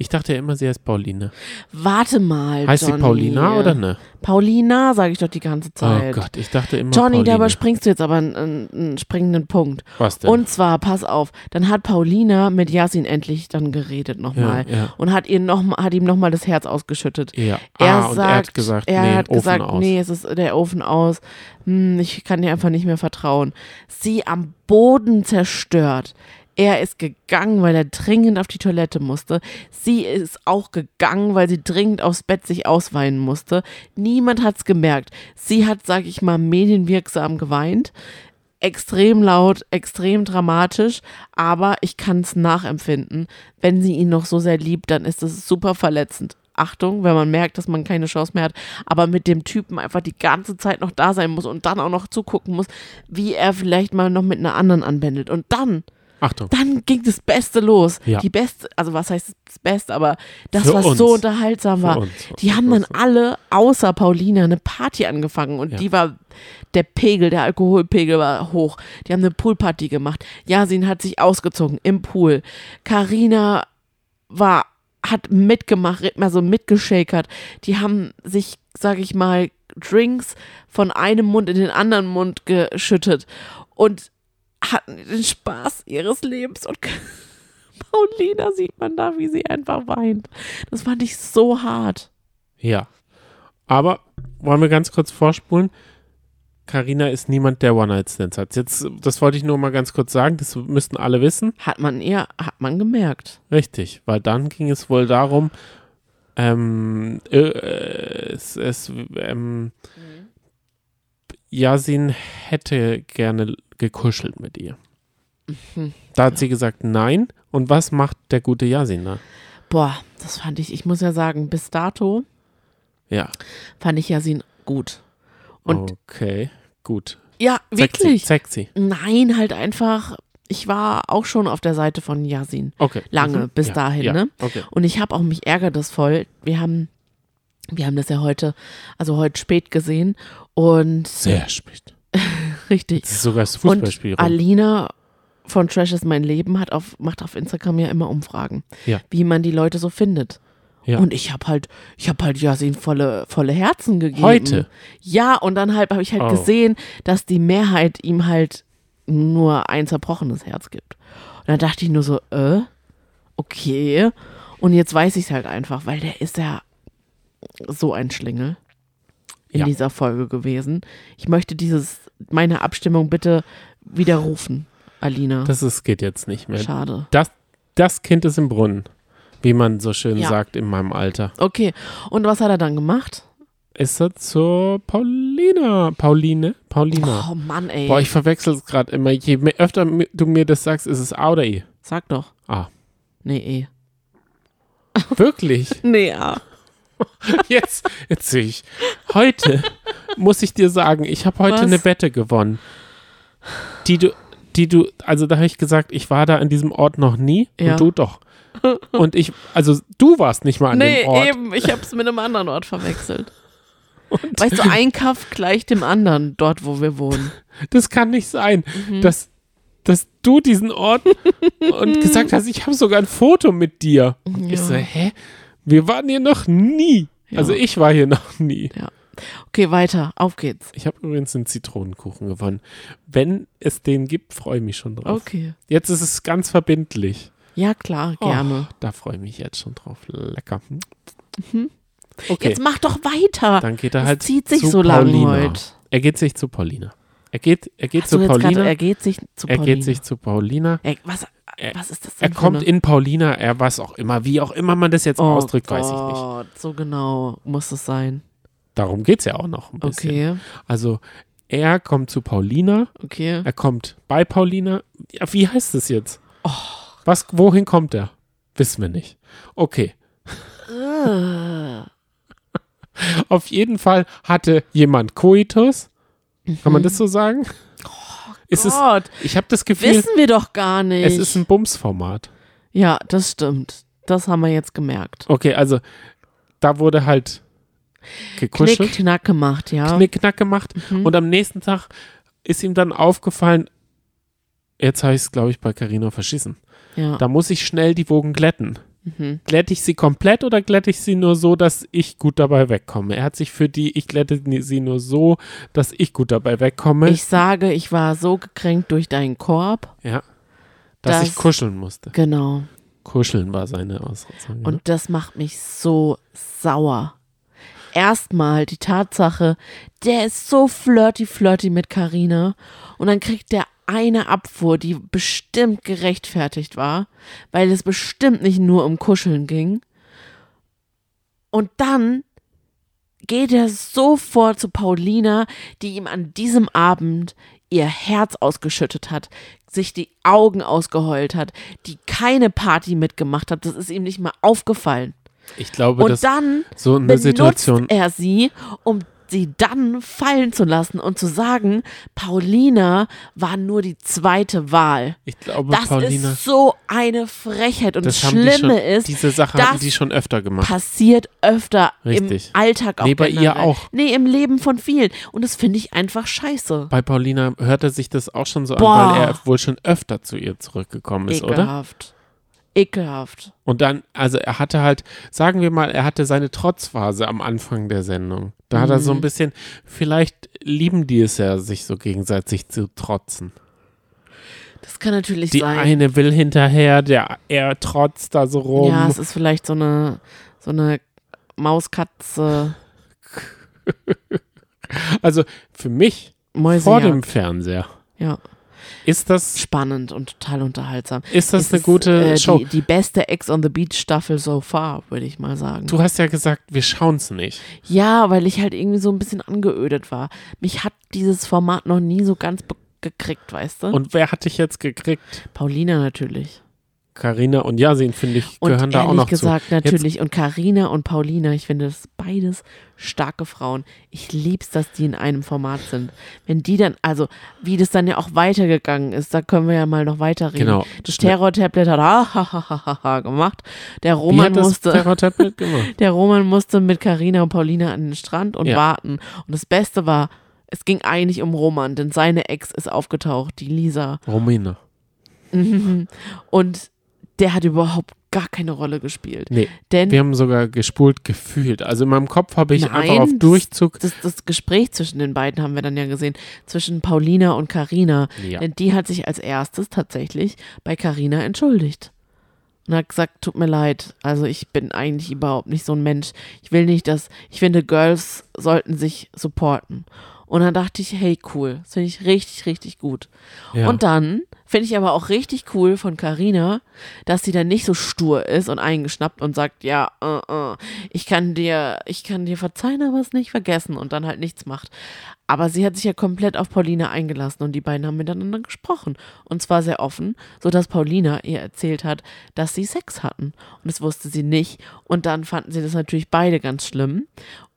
Ich dachte ja immer, sie heißt Pauline. Warte mal. Heißt Johnny. sie Paulina oder ne? Paulina, sage ich doch die ganze Oh Zeit. Gott, ich dachte immer Johnny, Pauline. da überspringst du jetzt aber einen, einen, springenden Punkt. Was denn? Und zwar, pass auf, dann hat Paulina mit Yasin endlich dann geredet nochmal ja, ja. und hat, ihr noch, hat ihm nochmal das Herz ausgeschüttet. Ja. Er ah, sagt, er hat gesagt, er nee, hat Ofen gesagt, aus. nee, es ist der Ofen aus. Hm, ich kann dir einfach nicht mehr vertrauen. Sie am Boden zerstört. Er ist gegangen, weil er dringend auf die Toilette musste. Sie ist auch gegangen, weil sie dringend aufs Bett sich ausweinen musste. Niemand hat's gemerkt. Sie hat, sag ich mal, medienwirksam geweint. Extrem laut, extrem dramatisch, aber ich kann es nachempfinden. Wenn sie ihn noch so sehr liebt, dann ist es super verletzend. Achtung, wenn man merkt, dass man keine Chance mehr hat, aber mit dem Typen einfach die ganze Zeit noch da sein muss und dann auch noch zugucken muss, wie er vielleicht mal noch mit einer anderen anbändelt. Und dann, Achtung. dann ging das Beste los. Ja. Die Beste, also was heißt das Beste, aber das, Für was uns. so unterhaltsam war. Die haben dann alle, außer Paulina, eine Party angefangen und Ja. die war, der Pegel, der Alkoholpegel war hoch. Die haben eine Poolparty gemacht. Yasin hat sich ausgezogen im Pool. Karina war, hat mitgemacht, mal so mitgeschakert. Die haben sich, sag ich mal, Drinks von einem Mund in den anderen Mund geschüttet und hatten den Spaß ihres Lebens und Paulina sieht man da, wie sie einfach weint. Das fand ich so hart. Ja. Aber wollen wir ganz kurz vorspulen? Carina ist niemand, der One-Night-Stands hat. Jetzt, das wollte ich nur mal ganz kurz sagen, das müssten alle wissen. Hat man eher, hat man gemerkt. Richtig, weil dann ging es wohl darum, ähm, äh, es, es, ähm, Yasin hätte gerne gekuschelt mit ihr. Da hat sie gesagt, nein. Und was macht der gute Yasin da? Boah, das fand ich, ich muss ja sagen, bis dato Ja. fand ich Yasin gut. Und okay, gut. ja, Sexy, wirklich. Sexy. Nein, halt einfach, ich war auch schon auf der Seite von Yasin. Okay. Lange, Mhm. bis ja, dahin, ja. ne? Okay. Und ich habe auch, mich ärgert das voll. Wir haben, wir haben das ja heute, also heute spät gesehen und Sehr spät. Richtig. Das ist sogar das Und Fußballspiel. rum. Alina von Trash ist mein Leben hat auf, macht auf Instagram ja immer Umfragen, Ja. wie man die Leute so findet. Ja. Und ich habe halt, ich habe halt Yasin volle, volle Herzen gegeben. Heute? Ja, und dann halt habe ich halt Oh. gesehen, dass die Mehrheit ihm halt nur ein zerbrochenes Herz gibt. Und dann dachte ich nur so, äh, okay. Und jetzt weiß ich es halt einfach, weil der ist ja so ein Schlingel in Ja. dieser Folge gewesen. Ich möchte dieses, meine Abstimmung bitte widerrufen, Alina. Das ist, geht jetzt nicht mehr. Schade. Das, das Kind ist im Brunnen, wie man so schön Ja. sagt in meinem Alter. Okay. Und was hat er dann gemacht? Ist er zur Paulina? Pauline? Paulina. Oh Mann, ey. Boah, ich verwechsel es gerade immer. Je mehr, öfter du mir das sagst, ist es A oder E. Sag doch. Ah. Nee, eh. Wirklich? Nee, ja. Jetzt, jetzt sehe ich. Heute muss ich dir sagen, ich habe heute Was? eine Wette gewonnen. Die du, die du, also da habe ich gesagt, ich war da an diesem Ort noch nie Ja. und du doch. Und ich, also du warst nicht mal an nee, dem Ort. eben. Ich hab's mit einem anderen Ort verwechselt. weißt du, ein Kaff gleicht dem anderen, dort, wo wir wohnen. Das kann nicht sein, Mhm. dass, dass du diesen Ort und gesagt hast, ich habe sogar ein Foto mit dir. Und ich Ja. so, hä? Wir waren hier noch nie. Ja. Also ich war hier noch nie. Okay, weiter. Auf geht's. Ich habe übrigens einen Zitronenkuchen gewonnen. Wenn es den gibt, freue ich mich schon drauf. Okay. Jetzt ist es ganz verbindlich. Ja, klar, gerne. Oh, da freue ich mich jetzt schon drauf. Lecker. Okay, Jetzt mach doch weiter. dann geht er Es halt zieht sich zu so lang Paulina. heute. Er geht sich zu Paulina. Er geht, er geht Hast zu Paulina. grad, er geht sich zu er Paulina. geht sich zu Paulina. Er, was, Er- was ist das Er denn für kommt eine- in Paulina, er was auch immer, wie auch immer man das jetzt oh ausdrückt, weiß ich nicht. Gott, So genau muss es sein. Darum geht es ja auch noch ein bisschen. Okay, Also er kommt zu Paulina, okay. er kommt bei Paulina. Ja, wie heißt es jetzt? Oh. Was, wohin kommt er? Wissen wir nicht. Okay. Äh, Auf jeden Fall hatte jemand Koitus. Kann man das so sagen? Ist es. Gott, ich habe das Gefühl, wissen wir doch gar nicht. es ist ein Bumsformat. ja, das stimmt. Das haben wir jetzt gemerkt. Okay, also da wurde halt gekuschelt, Knick, knack gemacht, ja. Knickknack gemacht Mhm. und am nächsten Tag ist ihm dann aufgefallen, jetzt habe ich es, glaube ich, bei Carina verschissen. ja. Da muss ich schnell die Wogen glätten. Mhm. Glätte ich sie komplett oder glätte ich sie nur so, dass ich gut dabei wegkomme? Er hat sich für die, ich glätte sie nur so, dass ich gut dabei wegkomme. Ich sage, ich war so gekränkt durch deinen Korb. ja. Dass Das- ich kuscheln musste. Genau. Kuscheln war seine Aussage. Und das macht mich so sauer. Erstmal die Tatsache, der ist so flirty flirty mit Karina und dann kriegt der eine Abfuhr, die bestimmt gerechtfertigt war, weil es bestimmt nicht nur um Kuscheln ging. Und dann geht er sofort zu Paulina, die ihm an diesem Abend ihr Herz ausgeschüttet hat, sich die Augen ausgeheult hat, die keine Party mitgemacht hat. Das ist ihm nicht mal aufgefallen. ich glaube, Und dann so eine benutzt Situation. er sie, um sie dann fallen zu lassen und zu sagen, Paulina war nur die zweite Wahl. Ich glaube, Das Paulina. ist so eine Frechheit. Und das, das haben die schon, Schlimme ist, diese Sache das hatten die schon öfter gemacht. passiert öfter Richtig. im Alltag auch. Nee, bei ihr auch. Nee, im Leben von vielen. Und das finde ich einfach scheiße. Bei Paulina hörte sich das auch schon so Boah. an, weil er wohl schon öfter zu ihr zurückgekommen ist, oder? Ekelhaft. Und dann, also er hatte halt, sagen wir mal, er hatte seine Trotzphase am Anfang der Sendung. Da hat er so Mhm. ein bisschen, vielleicht lieben die es ja, sich so gegenseitig zu trotzen. Das kann natürlich Die sein. eine will hinterher, der er trotzt da so rum. Ja, es ist vielleicht so eine, so eine Mauskatze, also für mich Mäuse. vor dem Fernseher ja, ist das, spannend und total unterhaltsam. ist das Es eine ist, gute äh, Show. Die, die beste Ex on the Beach Staffel so far, würde ich mal sagen. Du hast ja gesagt, wir schauen es nicht. Ja, weil ich halt irgendwie so ein bisschen angeödet war. Mich hat dieses Format noch nie so ganz gekriegt, weißt du? Und wer hat dich jetzt gekriegt? Paulina natürlich. Carina und Yasin, finde ich, Und gehören da auch noch gesagt zu. natürlich. Und Karina und Paulina, ich finde das beides starke Frauen. Ich lieb's, dass die in einem Format sind. Wenn die dann, also wie das dann ja auch weitergegangen ist, da können wir ja mal noch weiterreden. Genau. Das Terror-Tablet hat ha, ha, ha, ha, gemacht. Der Roman musste. Terror-Tablet gemacht? Der Roman musste mit Karina und Paulina an den Strand und Ja. warten. Und das Beste war, es ging eigentlich um Roman, denn seine Ex ist aufgetaucht, die Lisa. Romina. Und der hat überhaupt gar keine Rolle gespielt. Nee, Denn wir haben sogar gespult gefühlt. Also in meinem Kopf habe ich Nein, einfach auf das- Durchzug. das, das Gespräch zwischen den beiden haben wir dann ja gesehen, zwischen Paulina und Karina. Ja. Denn die hat sich als erstes tatsächlich bei Karina entschuldigt. Und hat gesagt, tut mir leid, also ich bin eigentlich überhaupt nicht so ein Mensch. Ich will nicht, dass, ich finde, Girls sollten sich supporten. Und dann dachte ich, hey, cool, das finde ich richtig, richtig gut. Ja. Und dann finde ich aber auch richtig cool von Karina, dass sie dann nicht so stur ist und eingeschnappt und sagt, ja, äh, äh, ich kann dir, ich kann dir verzeihen, aber es nicht vergessen und dann halt nichts macht. Aber sie hat sich ja komplett auf Paulina eingelassen und die beiden haben miteinander gesprochen. Und zwar sehr offen, sodass Paulina ihr erzählt hat, dass sie Sex hatten. Und das wusste sie nicht. Und dann fanden sie das natürlich beide ganz schlimm.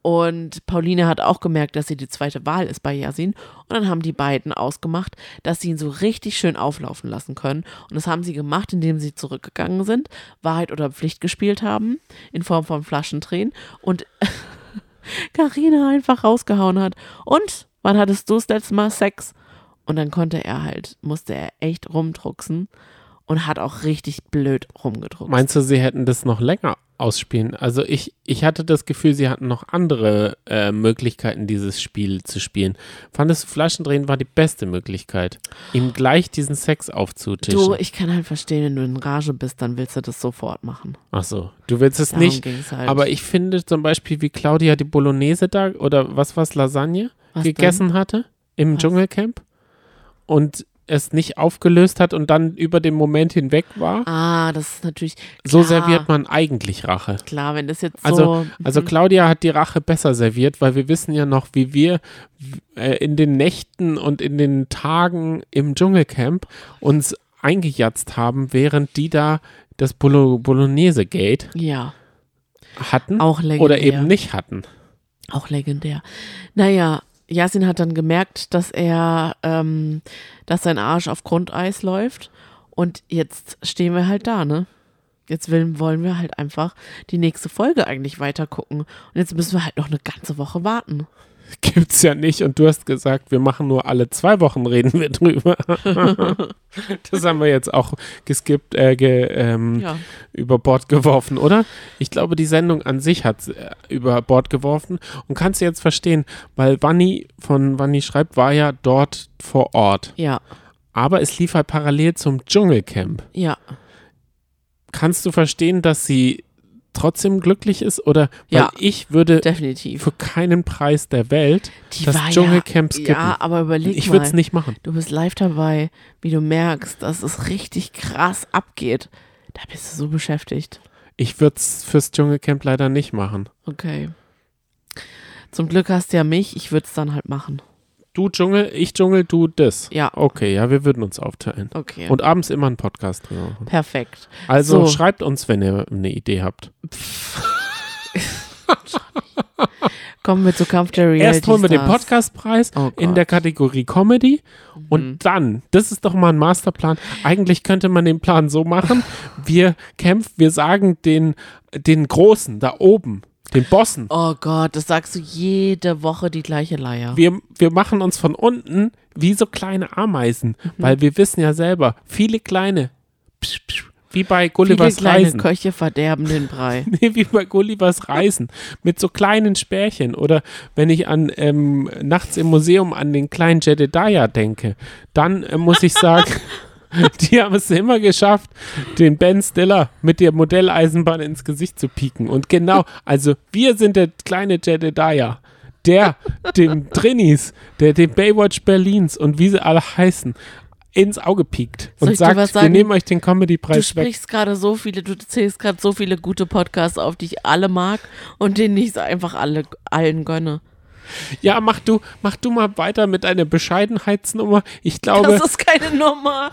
Und Pauline hat auch gemerkt, dass sie die zweite Wahl ist bei Yasin. Und dann haben die beiden ausgemacht, dass sie ihn so richtig schön auflaufen lassen können. Und das haben sie gemacht, indem sie zurückgegangen sind, Wahrheit oder Pflicht gespielt haben, in Form von Flaschendrehen. Und Karina einfach rausgehauen hat. Und wann hattest du das letzte Mal Sex? Und dann konnte er halt, musste er echt rumdrucksen und hat auch richtig blöd rumgedruckt. Meinst du, sie hätten das noch länger ausspielen? Also ich, ich hatte das Gefühl, sie hatten noch andere äh, Möglichkeiten, dieses Spiel zu spielen. Fandest du, Flaschendrehen war die beste Möglichkeit, ihm gleich diesen Sex aufzutischen? Du, ich kann halt verstehen, wenn du in Rage bist, dann willst du das sofort machen. Ach so, du willst es Darum nicht. halt. Aber ich finde zum Beispiel, wie Claudia die Bolognese da, oder was war's, Lasagne, Was gegessen hatte im Was? Dschungelcamp und es nicht aufgelöst hat und dann über den Moment hinweg war. Ah, das ist natürlich. So klar, serviert man eigentlich Rache. Klar, wenn das jetzt Also- so. Also mhm. Claudia hat die Rache besser serviert, weil wir wissen ja noch, wie wir äh, in den Nächten und in den Tagen im Dschungelcamp uns eingejatzt haben, während die da das Bolo Bolognese Gate Ja, hatten auch legendär. oder eben nicht hatten. Auch legendär. Naja, Yasin hat dann gemerkt, dass er, ähm, dass sein Arsch auf Grundeis läuft. Und jetzt stehen wir halt da, ne? Jetzt will, wollen wir halt einfach die nächste Folge eigentlich weiter gucken. Und jetzt müssen wir halt noch eine ganze Woche warten. Gibt's ja nicht. Und du hast gesagt, wir machen nur alle zwei Wochen, reden wir drüber. das haben wir jetzt auch geskippt, äh, ge, ähm, Ja. über Bord geworfen, oder? Ich glaube, die Sendung an sich hat äh, über Bord geworfen und kannst du jetzt verstehen, weil Wanni von Wanni schreibt, war ja dort vor Ort. Ja. Aber es lief halt parallel zum Dschungelcamp. Ja. Kannst du verstehen, dass sie trotzdem glücklich ist? Oder weil Ja. ich würde Definitiv. für keinen Preis der Welt Die das Dschungelcamp ja, skippen. Ja, aber überleg ich würde es nicht machen. Du bist live dabei, wie du merkst, dass es richtig krass abgeht. Da bist du so beschäftigt. Ich würde es fürs Dschungelcamp leider nicht machen. Okay. Zum Glück hast du ja mich, ich würde es dann halt machen. Du Dschungel, ich Dschungel, du das. Ja. Okay, ja, wir würden uns aufteilen. Okay. Und abends immer einen Podcast drüber machen. Perfekt. Also So. schreibt uns, wenn ihr eine Idee habt. Kommen wir zu Kampf der Reality Erst holen wir den Stars. Podcastpreis Oh in der Kategorie Comedy Mhm. und dann, das ist doch mal ein Masterplan. Eigentlich könnte man den Plan so machen, wir kämpfen, wir sagen den, den Großen da oben, den Bossen, Oh Gott, das sagst du jede Woche die gleiche Leier. wir, wir machen uns von unten wie so kleine Ameisen, Mhm. weil wir wissen ja selber, viele kleine, psch, psch, wie bei Viele Gullivers kleine Reisen. Köche verderben den Brei. Nee, wie bei Gullivers Reisen. Mit so kleinen Spärchen. Oder wenn ich an ähm, nachts im Museum an den kleinen Jedediah denke, dann äh, muss ich sagen, die haben es immer geschafft, den Ben Stiller mit der Modelleisenbahn ins Gesicht zu pieken. Und genau, also wir sind der kleine Jedediah. Der dem Trinis, der dem Baywatch Berlins und wie sie alle heißen, ins Auge piekt Soll und sagt, wir nehmen euch den Du Comedy-Preis weg. sprichst gerade so viele, du zählst gerade so viele gute Podcasts auf, die ich alle mag und denen ich einfach alle allen gönne. Ja, mach du, mach du mal weiter mit deiner Bescheidenheitsnummer. Ich glaube, Das ist keine Nummer.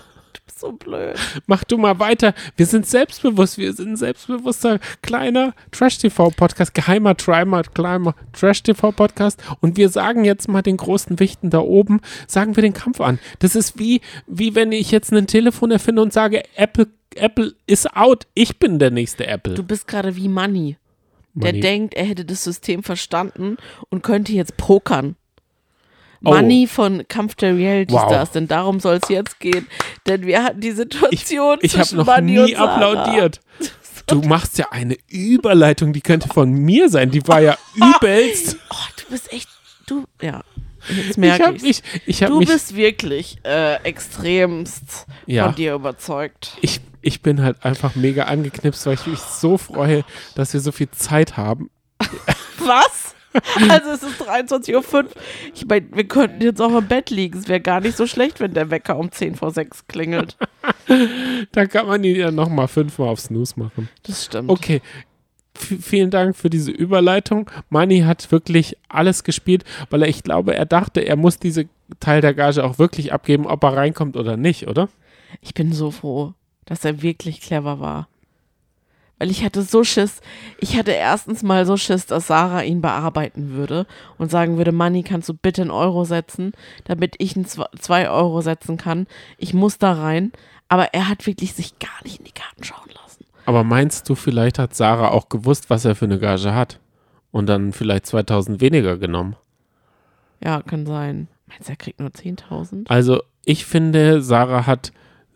So blöd. mach du mal weiter. Wir sind selbstbewusst. Wir sind ein selbstbewusster kleiner Trash-TV-Podcast, geheimer Trimer, kleiner Trash-TV-Podcast. Und wir sagen jetzt mal den großen Wichten da oben, sagen wir den Kampf an. Das ist wie, wie wenn ich jetzt ein Telefon erfinde und sage, Apple, Apple ist out. Ich bin der nächste Apple. Du bist gerade wie Money. Der Money. denkt, er hätte das System verstanden und könnte jetzt pokern. Oh. Money von Kampf der Reality Wow. Stars, denn darum soll es jetzt gehen. Denn wir hatten die Situation Ich habe zwischen noch Money nie und Sarah. applaudiert. Du machst ja eine Überleitung, die könnte von mir sein. Die war ja übelst. Oh, du bist echt, du, ja, jetzt Ich merke ich. mich, ich habe Du mich, bist wirklich äh, extremst Ja. von dir überzeugt. ich, ich bin halt einfach mega angeknipst, weil ich mich so freue, dass wir so viel Zeit haben. Was? Also es ist 23.05 Uhr. Ich meine, wir könnten jetzt auch im Bett liegen. Es wäre gar nicht so schlecht, wenn der Wecker um 10 vor 6 klingelt. Da kann man ihn ja nochmal fünfmal auf Snooze machen. Das stimmt. Okay. V vielen Dank für diese Überleitung. Manni hat wirklich alles gespielt, weil er, ich glaube, er dachte, er muss diese Teil der Gage auch wirklich abgeben, ob er reinkommt oder nicht, oder? Ich bin so froh, dass er wirklich clever war. Weil ich hatte so Schiss. Ich hatte erstens mal so Schiss, dass Sarah ihn bearbeiten würde und sagen würde, Manni, kannst du bitte einen Euro setzen, damit ich einen 2 Euro setzen kann. Ich muss da rein. Aber er hat wirklich sich gar nicht in die Karten schauen lassen. Aber meinst du, vielleicht hat Sarah auch gewusst, was er für eine Gage hat? Und dann vielleicht 2000 weniger genommen? Ja, kann sein. Meinst du, er kriegt nur 10.000? Also, ich finde, Sarah hat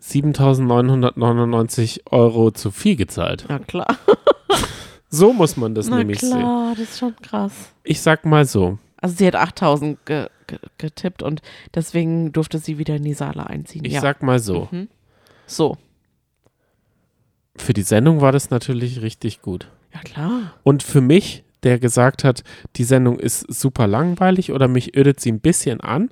7999 Euro zu viel gezahlt. Ja, klar. So muss man das Na nämlich sehen. klar, das ist schon krass. Ich sag mal so. Also sie hat 8.000 ge ge getippt und deswegen durfte sie wieder in die Saale einziehen. Ich ja. sag mal so. Mhm. So. Für die Sendung war das natürlich richtig gut. Ja, klar. Und für mich, der gesagt hat, die Sendung ist super langweilig oder mich ödet sie ein bisschen an,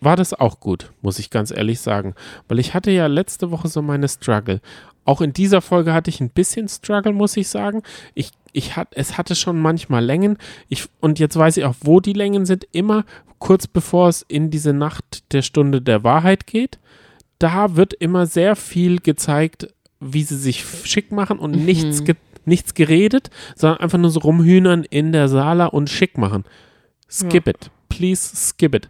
war das auch gut, muss ich ganz ehrlich sagen. Weil ich hatte ja letzte Woche so meine Struggle. Auch in dieser Folge hatte ich ein bisschen Struggle, muss ich sagen. Ich, ich hat, es hatte schon manchmal Längen. Ich, und jetzt weiß ich auch, wo die Längen sind. Immer kurz bevor es in diese Nacht der Stunde der Wahrheit geht. Da wird immer sehr viel gezeigt, wie sie sich schick machen und Mhm. nichts, ge nichts geredet, sondern einfach nur so rumhühnern in der Sala und schick machen. Skip it. Please skip it.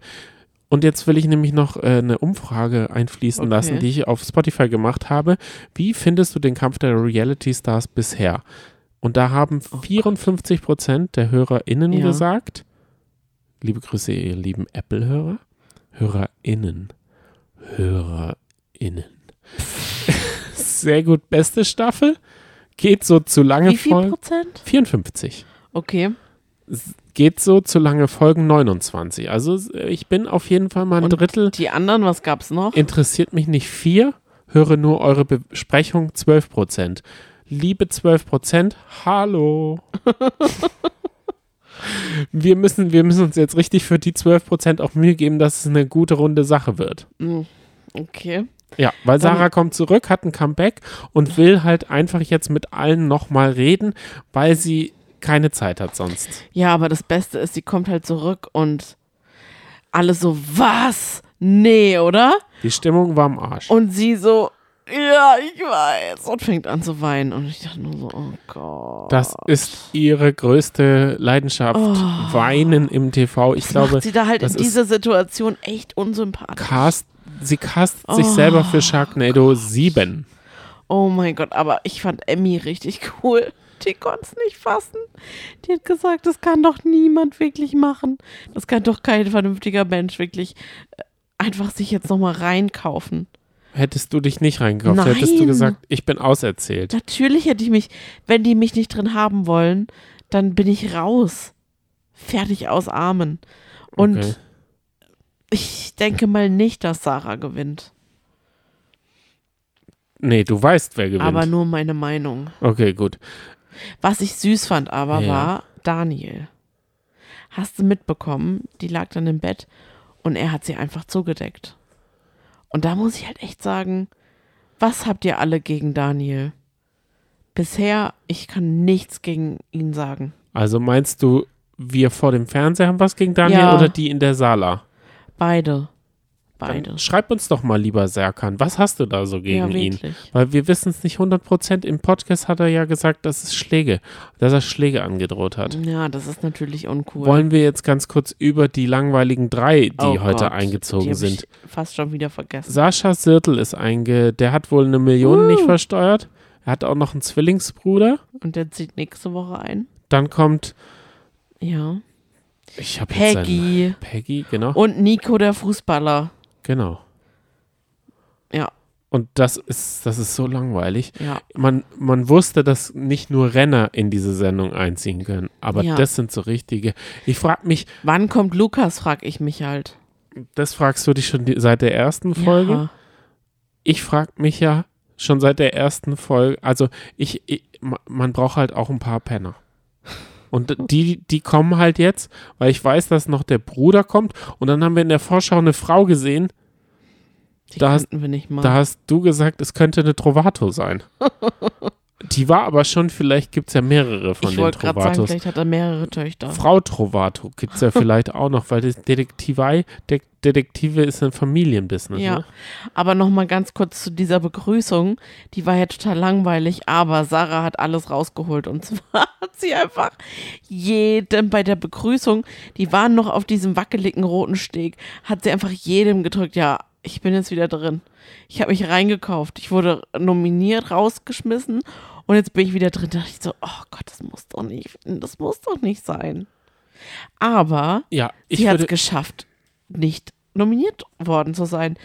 Und jetzt will ich nämlich noch äh, eine Umfrage einfließen Okay. lassen, die ich auf Spotify gemacht habe. Wie findest du den Kampf der Reality Stars bisher? Und da haben 54 Prozent der HörerInnen Ja. gesagt, Liebe Grüße, ihr lieben Apple-Hörer. HörerInnen. HörerInnen. Sehr gut, beste Staffel. Geht so zu lange Wie viel Folgen. Prozent? 54. Okay. Geht so zu lange Folgen 29. Also ich bin auf jeden Fall mal ein Und Drittel. Die anderen, was gab's noch? Interessiert mich nicht vier, höre nur eure Besprechung 12 Prozent. Liebe 12 Prozent, hallo. wir, müssen, wir müssen uns jetzt richtig für die 12 Prozent auch Mühe geben, dass es eine gute runde Sache wird. Hm, Okay. Ja, weil Dann- Sarah kommt zurück, hat ein Comeback und will halt einfach jetzt mit allen nochmal reden, weil sie keine Zeit hat sonst. Ja, aber das Beste ist, sie kommt halt zurück und alle so, was? Nee, oder? Die Stimmung war am Arsch. Und sie so, ja, ich weiß. Und fängt an zu weinen. Und ich dachte nur so, oh Gott. Das ist ihre größte Leidenschaft. Oh. Weinen im TV. Ich Das glaube, macht sie da halt in dieser Situation echt unsympathisch. cast, sie castet sich Oh. selber für Sharknado 7. Oh mein Gott, aber ich fand Emmy richtig cool. Die konnte es nicht fassen. Die hat gesagt, das kann doch niemand wirklich machen. Das kann doch kein vernünftiger Mensch wirklich äh, einfach sich jetzt nochmal reinkaufen. Hättest du dich nicht reingekauft, hättest du Nein. gesagt, ich bin auserzählt. Natürlich hätte ich mich, wenn die mich nicht drin haben wollen, dann bin ich raus. Fertig aus Armen. Und Okay. ich denke mal nicht, dass Sarah gewinnt. Nee, du weißt, wer gewinnt. Aber nur meine Meinung. okay, gut. Was ich süß fand aber Ja. war Daniel. Hast du mitbekommen? Die lag dann im Bett und er hat sie einfach zugedeckt. Und da muss ich halt echt sagen, was habt ihr alle gegen Daniel? Bisher, ich kann nichts gegen ihn sagen. Also meinst du, wir vor dem Fernseher haben was gegen Daniel Ja. oder die in der Sala? Beide. Dann Beide. schreib uns doch mal lieber Serkan, was hast du da so gegen ja, ihn? Weil wir wissen es nicht 100%. Im Podcast hat er ja gesagt, dass es Schläge, dass er Schläge angedroht hat. Ja, das ist natürlich uncool. Wollen wir jetzt ganz kurz über die langweiligen drei, die Oh heute Gott, eingezogen die sind. Fast schon wieder vergessen. Sascha Sirtel ist einge, der hat wohl eine Million Uh. nicht versteuert. Er hat auch noch einen Zwillingsbruder. Und der zieht nächste Woche ein. Dann kommt, Ja. ich habe Peggy. Peggy, genau, Und Nico, der Fußballer. Genau. Ja. Und das ist, das ist so langweilig. Ja. Man, man wusste, dass nicht nur Renner in diese Sendung einziehen können, aber Ja. das sind so richtige. Ich frage mich, Wann kommt Lukas, frag ich mich halt. das fragst du dich schon die, seit der ersten Folge. Ja. Ich frage mich ja schon seit der ersten Folge, also ich, ich ma- man braucht halt auch ein paar Penner. Und die, die kommen halt jetzt, weil ich weiß, dass noch der Bruder kommt. Und dann haben wir in der Vorschau eine Frau gesehen, Die Da hast- wir nicht mal. da hast du gesagt, es könnte eine Trovato sein. Die war aber schon, vielleicht gibt es ja mehrere von ich den wollte gerade sagen, Trovatos. vielleicht hat er mehrere Töchter. Frau Trovato gibt es ja vielleicht auch noch, weil das Detektivei, De Detektive ist ein Familienbusiness. Ja, Ne? aber noch mal ganz kurz zu dieser Begrüßung. Die war ja total langweilig, aber Sarah hat alles rausgeholt. Und zwar hat sie einfach jedem bei der Begrüßung, die waren noch auf diesem wackeligen roten Steg, hat sie einfach jedem gedrückt, ja, ich bin jetzt wieder drin. Ich habe mich reingekauft. Ich wurde nominiert, rausgeschmissen und jetzt bin ich wieder drin. Da dachte ich so, oh Gott, das muss doch nicht, das muss doch nicht sein. Aber Ja, ich sie hat es geschafft, nicht nominiert worden zu sein.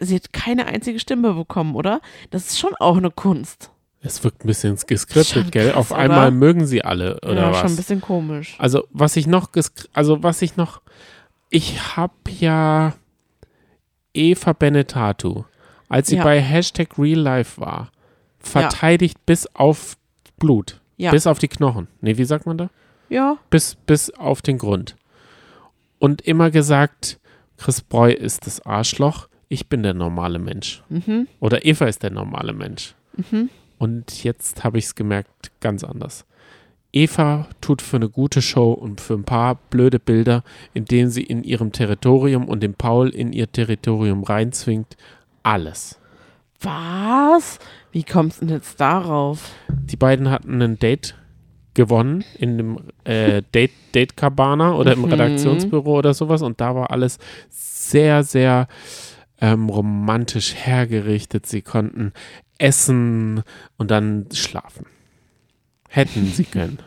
Sie hat keine einzige Stimme bekommen, oder? Das ist schon auch eine Kunst. es wirkt ein bisschen geskriptet, gell? krass, Auf oder? einmal mögen sie alle, oder ja, was? schon ein bisschen komisch. Also, was ich noch, also was ich noch, ich habe ja Eva Benetatu, als sie Ja. bei Hashtag Real Life war, verteidigt bis auf Blut, Ja. bis auf die Knochen. Nee, wie sagt man da? Ja, Bis, bis auf den Grund. Und immer gesagt, Chris Breu ist das Arschloch, ich bin der normale Mensch. mhm. Oder Eva ist der normale Mensch. Mhm. Und jetzt habe ich es gemerkt, ganz anders. Eva tut für eine gute Show und für ein paar blöde Bilder, indem sie in ihrem Territorium und den Paul in ihr Territorium reinzwingt, alles. Was? Wie kommst du denn jetzt darauf? Die beiden hatten ein Date gewonnen in dem äh, Date, Date Cabana oder im Mhm. Redaktionsbüro oder sowas und da war alles sehr, sehr ähm, romantisch hergerichtet. Sie konnten essen und dann schlafen. Hätten sie können.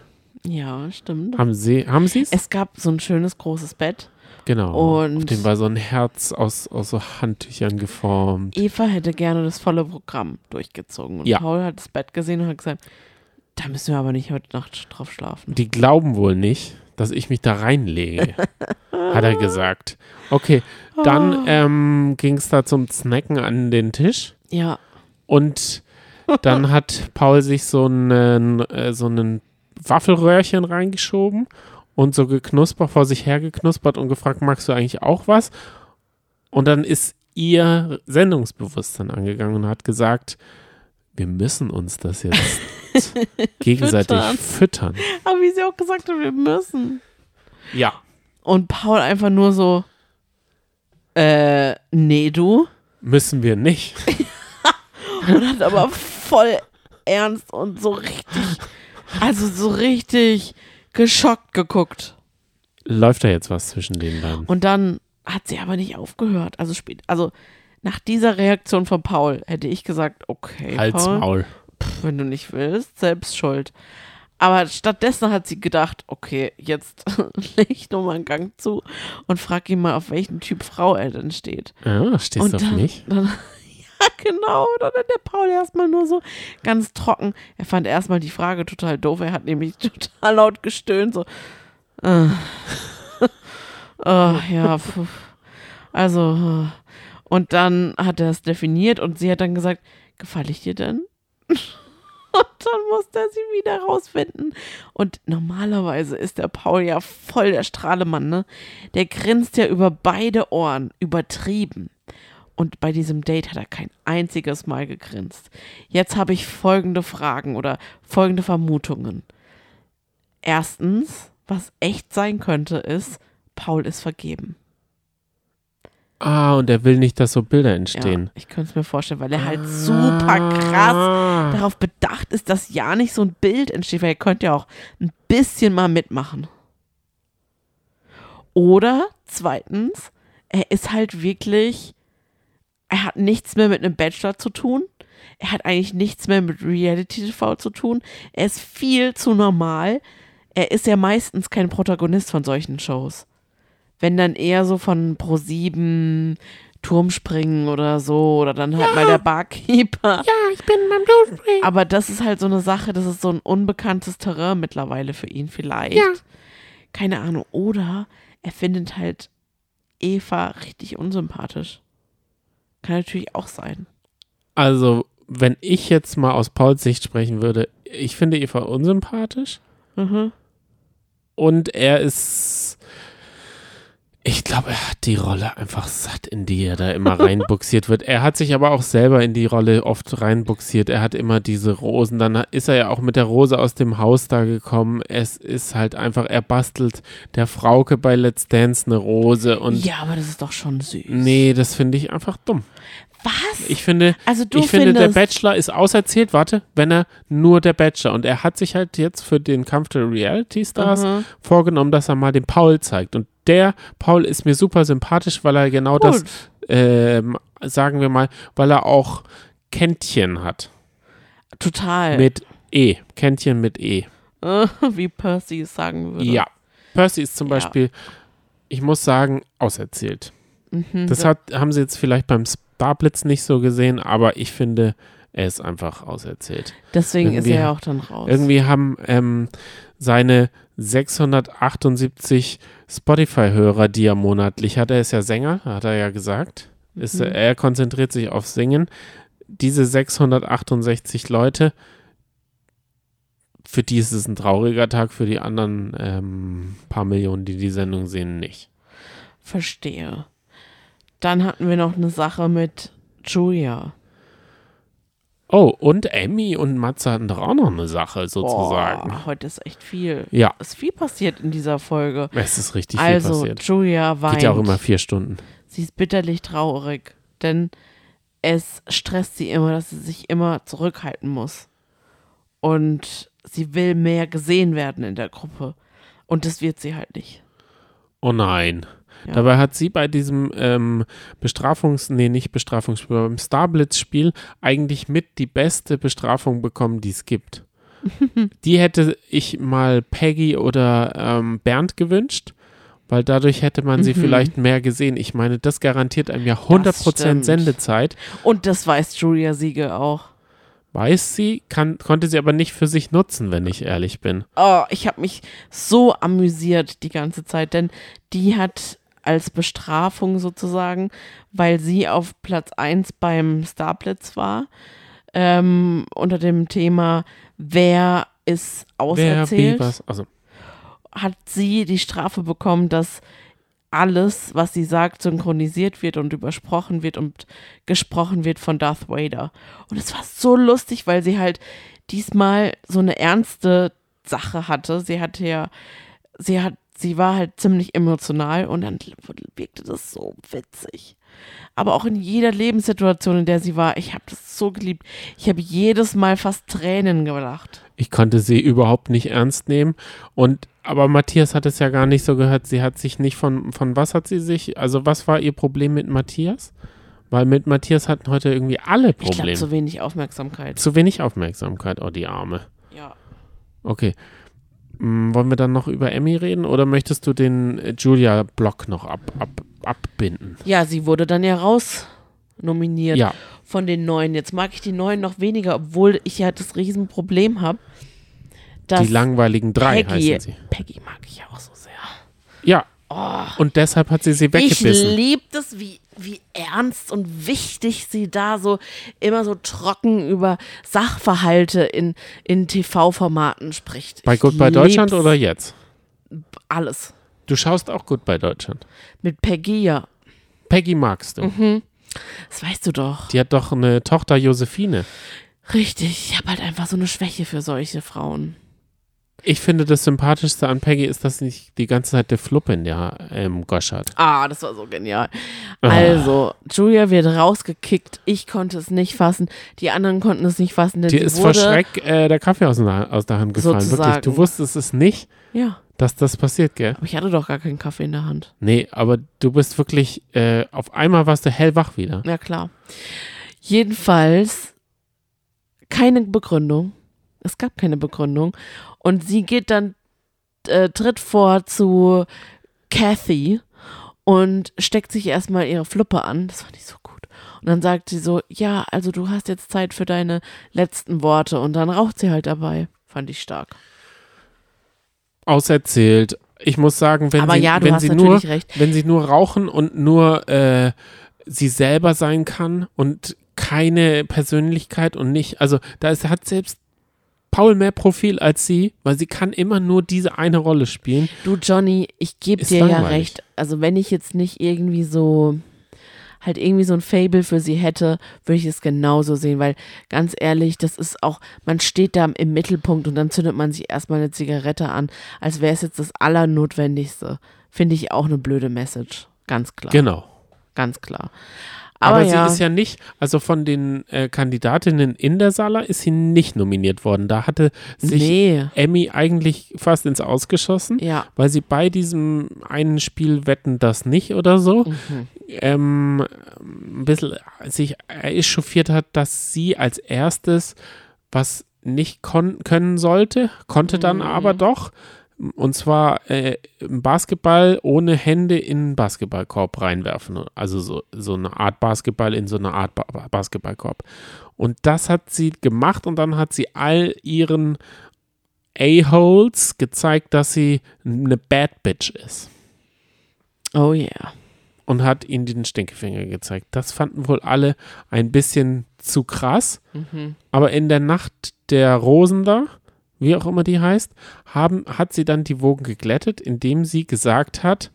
Ja, stimmt. Haben sie haben sie es? Es gab so ein schönes großes Bett Genau. Und- Auf dem war so ein Herz aus, aus so Handtüchern geformt. Eva hätte gerne das volle Programm durchgezogen. Und Ja. Paul hat das Bett gesehen und hat gesagt, da müssen wir aber nicht heute Nacht drauf schlafen. Die glauben wohl nicht, dass ich mich da reinlege, hat er gesagt. Okay, dann ähm, ging es da zum Snacken an den Tisch Ja, und dann hat Paul sich so einen, äh, so einen Waffelröhrchen reingeschoben und so geknuspert, vor sich hergeknuspert und gefragt, magst du eigentlich auch was? Und dann ist ihr Sendungsbewusstsein angegangen und hat gesagt, wir müssen uns das jetzt gegenseitig Füttern. füttern. aber wie sie auch gesagt hat, wir müssen. Ja. Und Paul einfach nur so, äh, nee, du. Müssen wir nicht. Und hat aber voll ernst und so richtig, also so richtig geschockt geguckt. Läuft da jetzt was zwischen den beiden? Und dann hat sie aber nicht aufgehört. Also spät, also nach dieser Reaktion von Paul hätte ich gesagt, okay, Hals, Paul, Maul. Pff, wenn du nicht willst, selbst schuld. Aber stattdessen hat sie gedacht, okay, jetzt leg ich nochmal einen Gang zu und frag ihn mal, auf welchen Typ Frau er denn steht. Ja, stehst und du auf dann, mich? Dann, ja, genau. Dann hat der Paul erstmal nur so ganz trocken. Er fand erstmal die Frage total doof. Er hat nämlich total laut gestöhnt, so. Äh. oh, ja, pf. also. äh. Und dann hat er es definiert und sie hat dann gesagt, gefalle ich dir denn? Und dann musste er sie wieder rausfinden. Und normalerweise ist der Paul ja voll der Strahlemann, ne? Der grinst ja über beide Ohren, übertrieben. Und bei diesem Date hat er kein einziges Mal gegrinst. Jetzt habe ich folgende Fragen oder folgende Vermutungen. Erstens, was echt sein könnte, ist, Paul ist vergeben. Ah, und er will nicht, dass so Bilder Ja, entstehen. ich könnte es mir vorstellen, weil er halt super krass Ah. darauf bedacht ist, dass ja nicht so ein Bild entsteht, weil er könnte ja auch ein bisschen mal mitmachen. Oder zweitens, er ist halt wirklich, er hat nichts mehr mit einem Bachelor zu tun. Er hat eigentlich nichts mehr mit Reality TV zu tun. Er ist viel zu normal. Er ist ja meistens kein Protagonist von solchen Shows. Wenn dann eher so von Pro7 Turmspringen oder so oder dann halt mal der Barkeeper. Ja, ich bin beim Bluespringen. Aber das ist halt so eine Sache, das ist so ein unbekanntes Terrain mittlerweile für ihn vielleicht. Ja. Keine Ahnung. Oder er findet halt Eva richtig unsympathisch. Kann natürlich auch sein. Also, wenn ich jetzt mal aus Pauls Sicht sprechen würde, ich finde Eva unsympathisch Mhm. und er ist. Ich glaube, er hat die Rolle einfach satt, in die er da immer reinbuxiert wird. Er hat sich aber auch selber in die Rolle oft reinbuxiert. Er hat immer diese Rosen. Dann ist er ja auch mit der Rose aus dem Haus da gekommen. Es ist halt einfach, er bastelt der Frauke bei Let's Dance eine Rose und ja, aber das ist doch schon süß. nee, das finde ich einfach dumm. Was? Ich finde, also du ich finde, der Bachelor ist auserzählt, warte, wenn er nur der Bachelor und er hat sich halt jetzt für den Kampf der Reality Stars Mhm. vorgenommen, dass er mal den Paul zeigt und der Paul ist mir super sympathisch, weil er genau das, Gut. ähm, sagen wir mal, weil er auch Käntchen hat Total. mit E, Käntchen mit E. Wie Percy es sagen würde. Ja, Percy ist zum Ja. Beispiel, ich muss sagen, auserzählt. Mhm. Das hat, haben sie jetzt vielleicht beim Starblitz nicht so gesehen, aber ich finde, er ist einfach auserzählt. Deswegen ist irgendwie- er ja auch dann raus. Irgendwie haben ähm, seine 678 Spotify-Hörer, die er monatlich hat, er ist ja Sänger, hat er ja gesagt. Ist, Mhm. Er konzentriert sich auf Singen. Diese 668 Leute, für die ist es ein trauriger Tag, für die anderen ähm, paar Millionen, die die Sendung sehen, nicht. Verstehe. Dann hatten wir noch eine Sache mit Julia. Oh, und Emmy und Matze hatten doch auch noch eine Sache sozusagen. Boah, heute ist echt viel. Ja, Es ist viel passiert in dieser Folge. es ist richtig viel Also, passiert. Julia weint. Geht ja auch immer vier Stunden. Sie ist bitterlich traurig, denn es stresst sie immer, dass sie sich immer zurückhalten muss. Und sie will mehr gesehen werden in der Gruppe. Und das wird sie halt nicht. Oh nein. Ja. Dabei hat sie bei diesem ähm, Bestrafungs-, nee, nicht Bestrafungsspiel, beim Starblitz-Spiel eigentlich mit die beste Bestrafung bekommen, die es gibt. die hätte ich mal Peggy oder ähm, Bernd gewünscht, weil dadurch hätte man sie Mhm. vielleicht mehr gesehen. Ich meine, das garantiert einem ja 100% stimmt. Sendezeit. Und das weiß Julia Siegel auch. Weiß sie, kann, konnte sie aber nicht für sich nutzen, wenn ich ehrlich bin. Oh, ich habe mich so amüsiert die ganze Zeit, denn die hat als Bestrafung sozusagen, weil sie auf Platz 1 beim Starblitz war, ähm, unter dem Thema Wer ist Wer, auserzählt, was. Also, hat sie die Strafe bekommen, dass alles, was sie sagt, synchronisiert wird und übersprochen wird und gesprochen wird von Darth Vader. Und es war so lustig, weil sie halt diesmal so eine ernste Sache hatte. Sie hatte ja, sie hat, sie war halt ziemlich emotional und dann wirkte das so witzig. Aber auch in jeder Lebenssituation, in der sie war, ich habe das so geliebt. Ich habe jedes Mal fast Tränen gelacht. ich konnte sie überhaupt nicht ernst nehmen. Und aber Matthias hat es ja gar nicht so gehört. Sie hat sich nicht von, von was hat sie sich, also was war ihr Problem mit Matthias? Weil mit Matthias hatten heute irgendwie alle Ich glaube, Probleme. zu wenig Aufmerksamkeit. Zu wenig Aufmerksamkeit, oh die Arme. Ja. Okay. Hm, wollen wir dann noch über Emmy reden oder möchtest du den äh, Julia-Block noch ab, ab, abbinden? Ja, sie wurde dann ja raus nominiert Ja, von den Neuen. Jetzt mag ich die Neuen noch weniger, obwohl ich ja das Riesenproblem habe. die langweiligen drei Peggy, heißen sie. Peggy mag ich ja auch so sehr. Ja, Oh, und deshalb hat sie sie ich weggebissen. liebe das, wie, wie ernst und wichtig sie da so immer so trocken über Sachverhalte in, in TV-Formaten spricht. Bei Goodbye Deutschland oder jetzt? Alles. Du schaust auch Goodbye Deutschland. Mit Peggy, ja. Peggy magst du. Mhm. Das weißt du doch. Die hat doch eine Tochter Josephine. Richtig. Ich habe halt einfach so eine Schwäche für solche Frauen. Ich finde, das Sympathischste an Peggy ist, dass sie nicht die ganze Zeit der Fluppe in der ähm, Gosch hat. Ah, das war so genial. Ah. Also, Julia wird rausgekickt. Ich konnte es nicht fassen. Die anderen konnten es nicht fassen, denn Dir ist vor Schreck äh, der Kaffee aus, der- aus der Hand gefallen. Wirklich. Sozusagen. Du wusstest es nicht, Ja, dass das passiert, gell? aber ich hatte doch gar keinen Kaffee in der Hand. Nee, aber du bist wirklich, äh, auf einmal warst du hellwach wieder. Ja, klar. Jedenfalls keine Begründung. Es gab keine Begründung. Und sie geht dann, äh, tritt vor zu Kathy und steckt sich erstmal ihre Fluppe an. Das fand ich so gut. Und dann sagt sie so, ja, also du hast jetzt Zeit für deine letzten Worte. Und dann raucht sie halt dabei. Fand ich stark. Auserzählt. Ich muss sagen, wenn Aber sie, ja, du wenn hast sie nur, recht. wenn sie nur rauchen und nur äh, sie selber sein kann und keine Persönlichkeit und nicht, also da ist, hat selbst Paul mehr Profil als sie, weil sie kann immer nur diese eine Rolle spielen. Du, Johnny, ich gebe dir ja langweilig. recht. Also, wenn ich jetzt nicht irgendwie so, halt irgendwie so ein Fable für sie hätte, würde ich es genauso sehen, weil ganz ehrlich, das ist auch, man steht da im Mittelpunkt und dann zündet man sich erstmal eine Zigarette an, als wäre es jetzt das Allernotwendigste. Finde ich auch eine blöde Message. Ganz klar. Genau. Ganz klar. Aber, Aber, sie ja, ist ja nicht, also von den äh, Kandidatinnen in der Sala ist sie nicht nominiert worden. Da hatte sich nee, Emmy eigentlich fast ins Ausgeschossen, ja. weil sie bei diesem einen Spiel wetten das nicht oder so Mhm. ähm, ein bisschen sich echauffiert hat, dass sie als erstes was nicht können sollte, konnte dann Mhm. aber doch. Und zwar äh, Basketball ohne Hände in einen Basketballkorb reinwerfen. Also so, so eine Art Basketball in so eine Art ba Basketballkorb. Und das hat sie gemacht und dann hat sie all ihren A-Holes gezeigt, dass sie eine Bad Bitch ist Oh yeah. und hat ihnen den Stinkefinger gezeigt. Das fanden wohl alle ein bisschen zu krass. Mhm. Aber in der Nacht der Rosen da, wie auch immer die heißt, haben, hat sie dann die Wogen geglättet, indem sie gesagt hat,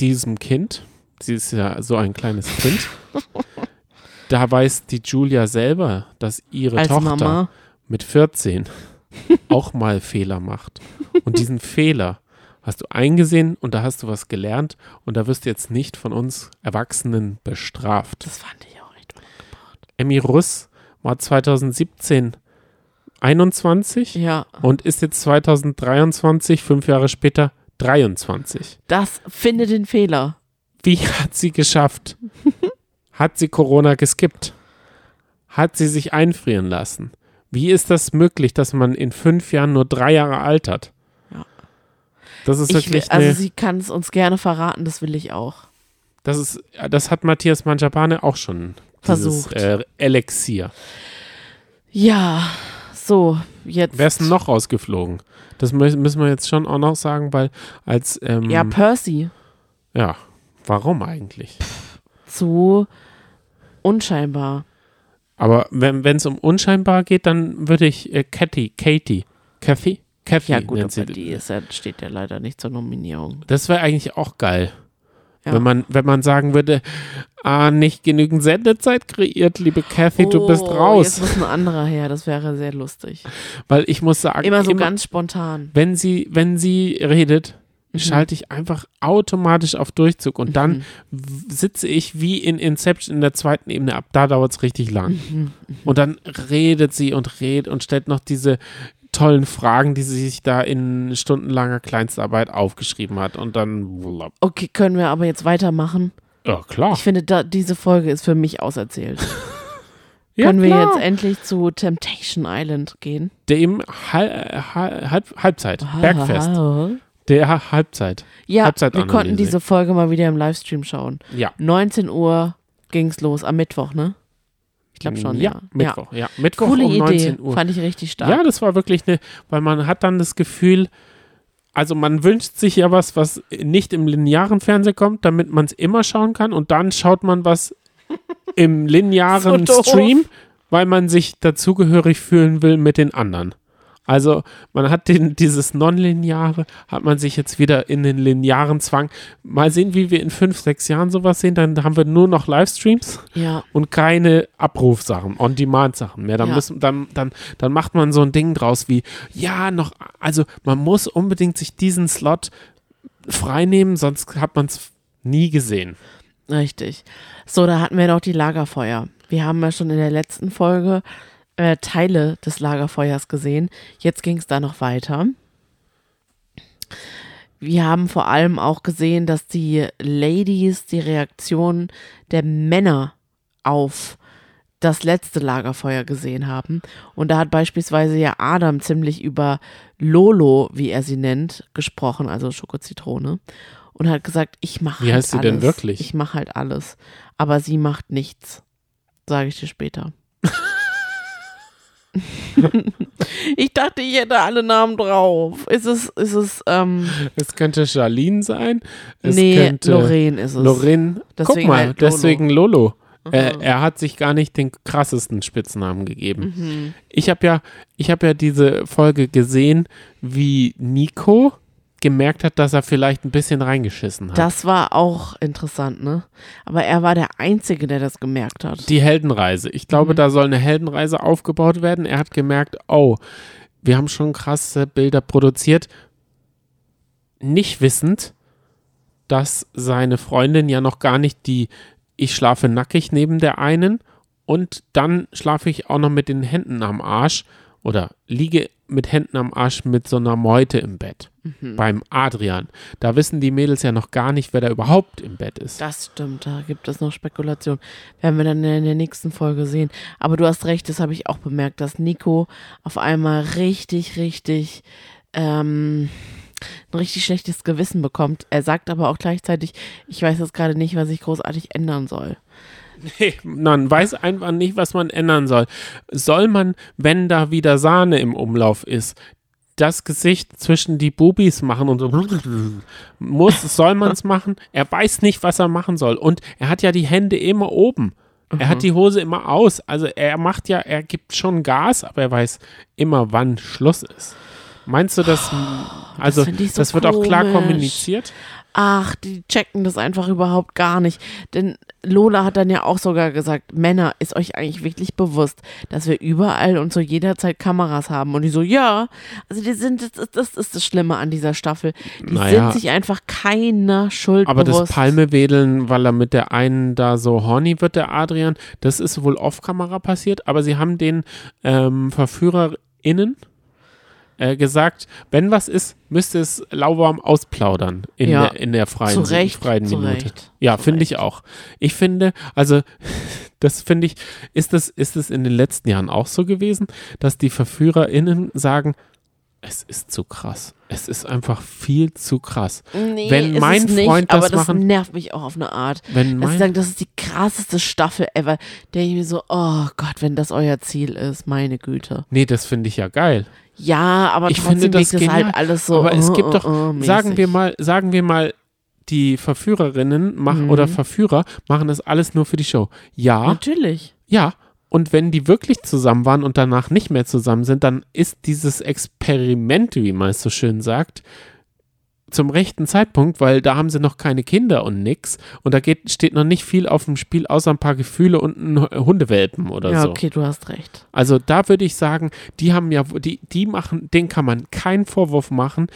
diesem Kind, sie ist ja so ein kleines Kind, da weiß die Julia selber, dass ihre Als Tochter Mama. mit 14 auch mal Fehler macht. Und diesen Fehler hast du eingesehen und da hast du was gelernt und da wirst du jetzt nicht von uns Erwachsenen bestraft. Das fand ich auch echt unangebracht. Emmy Russ war 2017 21 Ja, und ist jetzt 2023, fünf Jahre später, 23. das finde den Fehler. Wie hat sie geschafft? Hat sie Corona geskippt? Hat sie sich einfrieren lassen? Wie ist das möglich, dass man in fünf Jahren nur drei Jahre altert? Das ist Ich will, wirklich also eine, sie kann es uns gerne verraten, das will ich auch. das ist, das hat Matthias Manjapane auch schon dieses, Versucht. Äh, Elixier. Ja, so, jetzt. Wer ist denn noch rausgeflogen? Das mü- müssen wir jetzt schon auch noch sagen, weil als ähm, Ja, Percy. ja, warum eigentlich? Zu unscheinbar. Aber wenn es um unscheinbar geht, dann würde ich äh, Cathy, Katie, Kathy, Kathy Ja, gut, aber die ist steht ja leider nicht zur Nominierung. Das wäre eigentlich auch geil. Ja. Wenn, man, wenn man sagen würde, ah, nicht genügend Sendezeit kreiert, liebe Kathy, du bist Oh, raus. Jetzt muss ein anderer her, das wäre sehr lustig. Weil ich muss sagen, Immer so ganz spontan. wenn sie, wenn sie redet, Mhm. schalte ich einfach automatisch auf Durchzug und dann Mhm. w- sitze ich wie in Inception in der zweiten Ebene ab. Da dauert es richtig lang. Mhm. Und dann redet sie und redet und stellt noch diese tollen Fragen, die sie sich da in stundenlanger Kleinstarbeit aufgeschrieben hat. Und dann. Okay, können wir aber jetzt weitermachen? ja klar. Ich finde, da, diese Folge ist für mich auserzählt. Ja, können wir klar. jetzt endlich zu Temptation Island gehen? Dem Hal Hal Halb Halbzeit, Bergfest. Der Halbzeit. Ja, wir Halbzeitanalyse. konnten diese Folge mal wieder im Livestream schauen. Ja. 19 Uhr ging's los, am Mittwoch, ne? Ich glaube schon, ja. Mittwoch, ja. Mittwoch Coole um 19 Idee, Uhr. fand ich richtig stark. Ja, das war wirklich eine, weil man hat dann das Gefühl, also man wünscht sich ja was, was nicht im linearen Fernsehen kommt, damit man es immer schauen kann und dann schaut man was im linearen So. Stream, weil man sich dazugehörig fühlen will mit den anderen. Also man hat den, dieses Non-Lineare, hat man sich jetzt wieder in den linearen Zwang. Mal sehen, wie wir in fünf, sechs Jahren sowas sehen, dann haben wir nur noch Livestreams ja. und keine Abrufsachen, On-Demand-Sachen mehr. Dann, Ja. müssen, dann, dann, dann macht man so ein Ding draus wie, ja, noch, also man muss unbedingt sich diesen Slot freinehmen, sonst hat man es nie gesehen. Richtig. So, da hatten wir noch die Lagerfeuer. Wir haben ja schon in der letzten Folge äh, Teile des Lagerfeuers gesehen. Jetzt ging es da noch weiter. Wir haben vor allem auch gesehen, dass die Ladies die Reaktion der Männer auf das letzte Lagerfeuer gesehen haben. Und da hat beispielsweise ja Adam ziemlich über Lolo, wie er sie nennt, gesprochen, also Schokozitrone. Und hat gesagt, ich mache Wie halt heißt sie alles. denn wirklich? Ich mache halt alles. Aber sie macht nichts. Sage ich dir später. ich dachte, ich hätte alle Namen drauf. Ist es, ist es, ähm, Es könnte Charlene sein. Es nee, könnte Lorraine ist es. Lorraine. Guck Deswegen mal, halt Lolo. deswegen Lolo. Mhm. er hat sich gar nicht den krassesten Spitznamen gegeben. Mhm. Ich habe ja, ich habe ja diese Folge gesehen, wie Nico gemerkt hat, dass er vielleicht ein bisschen reingeschissen hat. Das war auch interessant, ne? Aber er war der Einzige, der das gemerkt hat. Die Heldenreise. Ich glaube, Mhm. da soll eine Heldenreise aufgebaut werden. Er hat gemerkt, oh, wir haben schon krasse Bilder produziert, nicht wissend, dass seine Freundin ja noch gar nicht die Ich schlafe nackig neben der einen und dann schlafe ich auch noch mit den Händen am Arsch oder liege mit Händen am Arsch mit so einer Meute im Bett. Mhm. Beim Adrian. Da wissen die Mädels ja noch gar nicht, wer da überhaupt im Bett ist. Das stimmt, da gibt es noch Spekulation. Werden wir dann in der nächsten Folge sehen. Aber du hast recht, das habe ich auch bemerkt, dass Nico auf einmal richtig, richtig, ähm, ein richtig schlechtes Gewissen bekommt. Er sagt aber auch gleichzeitig, ich weiß jetzt gerade nicht, was ich großartig ändern soll. Nee, man weiß einfach nicht, was man ändern soll. Soll man, wenn da wieder Sahne im Umlauf ist, das Gesicht zwischen die Bubis machen und so muss, soll man es machen? Er weiß nicht, was er machen soll. Und er hat ja die Hände immer oben. Er hat die Hose immer aus. Also er macht ja, er gibt schon Gas, aber er weiß immer, wann Schluss ist. Meinst du, dass, also, find ich so das wird auch klar kommuniziert? Ach, die checken das einfach überhaupt gar nicht. Denn Lola hat dann ja auch sogar gesagt, Männer, ist euch eigentlich wirklich bewusst, dass wir überall und zu jeder Zeit Kameras haben? Und die so, ja. Also die sind, das, das ist das Schlimme an dieser Staffel. Die Naja. sind sich einfach keiner Schuld Aber bewusst. das Palmewedeln, weil er mit der einen da so horny wird, der Adrian, das ist wohl off-Kamera passiert, aber sie haben den ähm, VerführerInnen äh, gesagt, wenn was ist, müsste es lauwarm ausplaudern in, Ja. der, in der freien, Zu Recht, freien zu Minute. Recht, Ja, finde ich auch. Ich finde, also das finde ich, ist es ist es in den letzten Jahren auch so gewesen, dass die VerführerInnen sagen, Es ist zu krass. Es ist einfach viel zu krass. Nee, Wenn mein es nicht, Freund aber das das machen- nervt mich auch auf eine Art. Wenn mein, sagen, das ist die krasseste Staffel ever. Denke ich mir so, oh Gott, wenn das euer Ziel ist, meine Güte. nee, das finde ich ja geil. Ja, aber Ich finde das es halt alles so. Aber es uh, gibt uh, doch, uh, mäßig. sagen wir mal, sagen wir mal, die Verführerinnen machen Mhm. oder Verführer machen das alles nur für die Show. Ja, Natürlich. ja. Und wenn die wirklich zusammen waren und danach nicht mehr zusammen sind, dann ist dieses Experiment, wie man es so schön sagt, zum rechten Zeitpunkt, weil da haben sie noch keine Kinder und nix. Und da geht, steht noch nicht viel auf dem Spiel, außer ein paar Gefühle und ein Hundewelpen oder Ja, so. okay, du hast recht. Also da würde ich sagen, die haben ja, die, die machen, denen kann man keinen Vorwurf machen.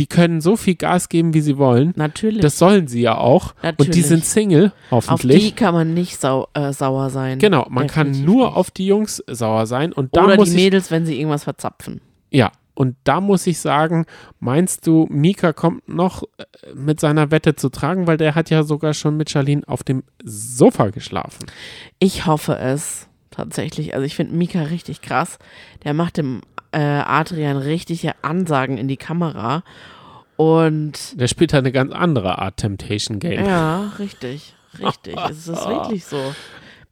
Die können so viel Gas geben, wie sie wollen. Natürlich. Das sollen sie ja auch. Und die Natürlich. sind Single, auf die hoffentlich. kann man nicht sau äh, sauer sein. Genau, man Definitiv kann nur nicht. auf die Jungs sauer sein. Und da Oder muss die ich, Mädels, wenn sie irgendwas verzapfen. ja, und da muss ich sagen, meinst du, Mika kommt noch äh, mit seiner Wette zu tragen, weil der hat ja sogar schon mit Charlene auf dem Sofa geschlafen. Ich hoffe es tatsächlich. Also ich finde Mika richtig krass. Der macht dem äh, Adrian richtige Ansagen in die Kamera. Und Der spielt halt eine ganz andere Art Temptation Game. ja, richtig, richtig. es ist wirklich so.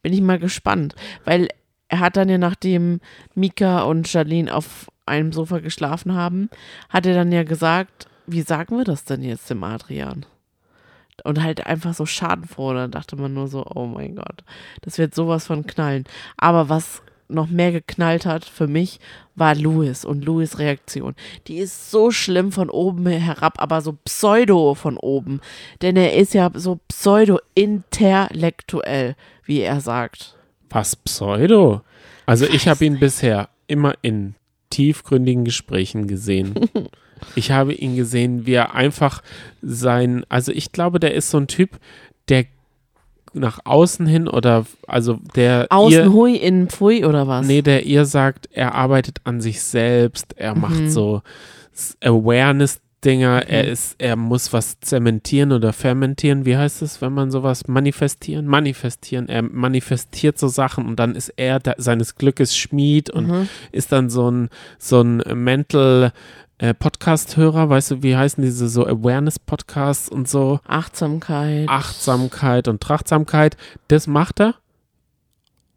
Bin ich mal gespannt. Weil er hat dann ja, nachdem Mika und Charlene auf einem Sofa geschlafen haben, hat er dann ja gesagt, wie sagen wir das denn jetzt dem Adrian? Und halt einfach so schadenfroh. Da dachte man nur so, oh mein Gott, das wird sowas von knallen. Aber was noch mehr geknallt hat für mich, war Louis und Louis Reaktion. Die ist so schlimm von oben herab, aber so pseudo von oben. Denn er ist ja so pseudo-intellektuell, wie er sagt. Was Pseudo? Also ich habe ihn bisher immer in tiefgründigen Gesprächen gesehen. Ich habe ihn gesehen, wie er einfach sein, also ich glaube, der ist so ein Typ, der nach außen hin oder also der Außen ihr, hui, innen pfui oder was? nee, der ihr sagt, er arbeitet an sich selbst, er Mhm. macht so Awareness Dinger, er ist, er muss was zementieren oder fermentieren, wie heißt es, wenn man sowas manifestieren? Manifestieren, er manifestiert so Sachen und dann ist er da, seines Glückes Schmied und Mhm. ist dann so ein, so ein Mental äh, Podcast-Hörer, weißt du, wie heißen diese so Awareness-Podcasts und so? Achtsamkeit. Achtsamkeit und Trachtsamkeit, das macht er,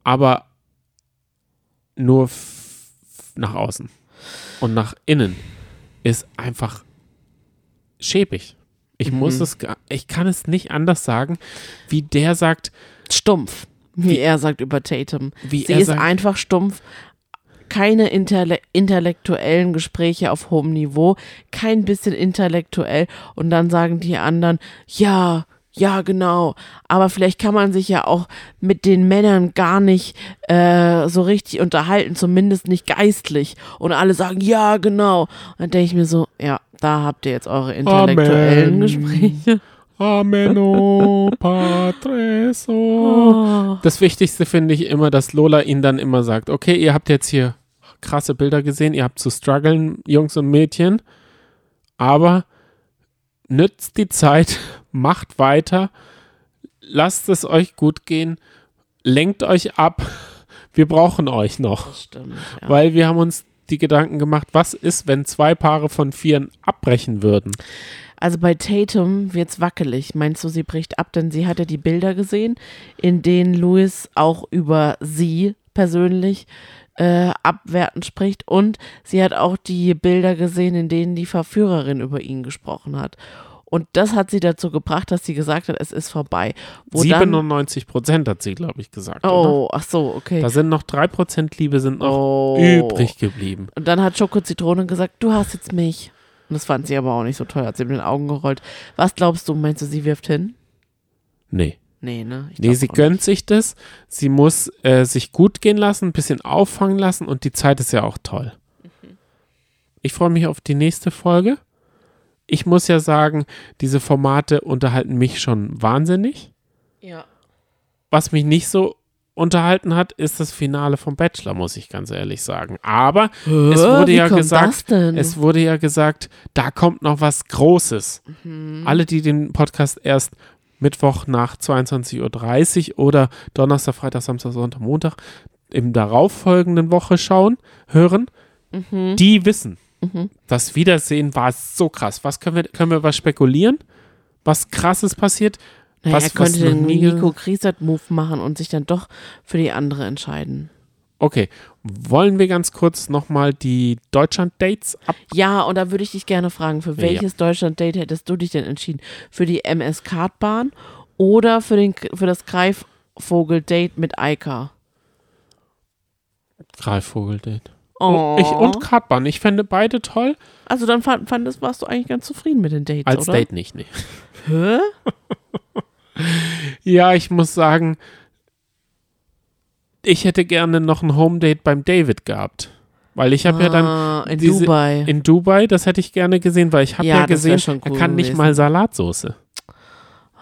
aber nur nach außen. Und nach innen ist einfach schäbig. Ich muss Mhm. es, gar- ich kann es nicht anders sagen, wie der sagt, Stumpf, wie, Wie- er sagt über Tatum. wie Sie er ist sagt, einfach stumpf. Keine interle intellektuellen Gespräche auf hohem Niveau, kein bisschen intellektuell. Und dann sagen die anderen, ja, ja, genau. Aber vielleicht kann man sich ja auch mit den Männern gar nicht äh, so richtig unterhalten, zumindest nicht geistlich. Und alle sagen, ja, genau. Und dann denke ich mir so, ja, da habt ihr jetzt eure intellektuellen Amen. Gespräche. Ameno Padre so. Oh. Das Wichtigste finde ich immer, dass Lola ihnen dann immer sagt, okay, ihr habt jetzt hier krasse Bilder gesehen, ihr habt zu strugglen, Jungs und Mädchen, aber nützt die Zeit, macht weiter, lasst es euch gut gehen, lenkt euch ab, wir brauchen euch noch, stimmt. Ja. weil wir haben uns die Gedanken gemacht, was ist, wenn zwei Paare von Vieren abbrechen würden? Also bei Tatum wird's wackelig. Meinst du, sie bricht ab? Denn sie hatte die Bilder gesehen, in denen Louis auch über sie persönlich äh, abwertend spricht. Und sie hat auch die Bilder gesehen, in denen die Verführerin über ihn gesprochen hat. Und das hat sie dazu gebracht, dass sie gesagt hat, es ist vorbei. Wo dann, 97 Prozent hat sie, glaube ich, gesagt. oder? oh, ach so, okay. Da sind noch 3% Liebe sind noch oh. übrig geblieben. Und dann hat Schoko Zitrone gesagt, du hast jetzt mich. Und das fand sie aber auch nicht so toll, hat sie mit den Augen gerollt. Was glaubst du, meinst du, sie wirft hin? Nee. Nee, ne? Ich Nee, sie gönnt sich das. Sie muss äh, sich gut gehen lassen, ein bisschen auffangen lassen und die Zeit ist ja auch toll. Mhm. Ich freue mich auf die nächste Folge. Ich muss ja sagen, diese Formate unterhalten mich schon wahnsinnig. Ja. Was mich nicht so unterhalten hat, ist das Finale vom Bachelor, muss ich ganz ehrlich sagen. Aber es wurde ja gesagt? Es wurde ja gesagt, da kommt noch was Großes. Alle, die den Podcast erst Mittwoch nach 22.30 Uhr oder Donnerstag, Freitag, Samstag, Sonntag, Montag im darauffolgenden Woche schauen, hören, die wissen, Mhm. Das Wiedersehen war so krass. Was können wir, können wir was spekulieren? Was krasses passiert? Naja, was, er könnte was den Nico Griesert-Move machen und sich dann doch für die andere entscheiden. Okay, wollen wir ganz kurz nochmal die Deutschland-Dates ab? Ja, und da würde ich dich gerne fragen, für Ja. welches Deutschland-Date hättest du dich denn entschieden? Für die MS-Kartbahn oder für, den, für das Greifvogel-Date mit Eika? Greifvogel-Date. Oh. Ich und Kartbahn. Ich fände beide toll. Also dann fand, fandest, warst du eigentlich ganz zufrieden mit den Dates, Als oder? Date nicht, nee. Hä? Ja, ich muss sagen, ich hätte gerne noch ein Home-Date beim David gehabt. Weil ich habe ja dann Ah, in diese- Dubai. in Dubai, das hätte ich gerne gesehen, weil ich habe Ja, ja, gesehen, schon er cool kann nicht gewesen. mal Salatsoße.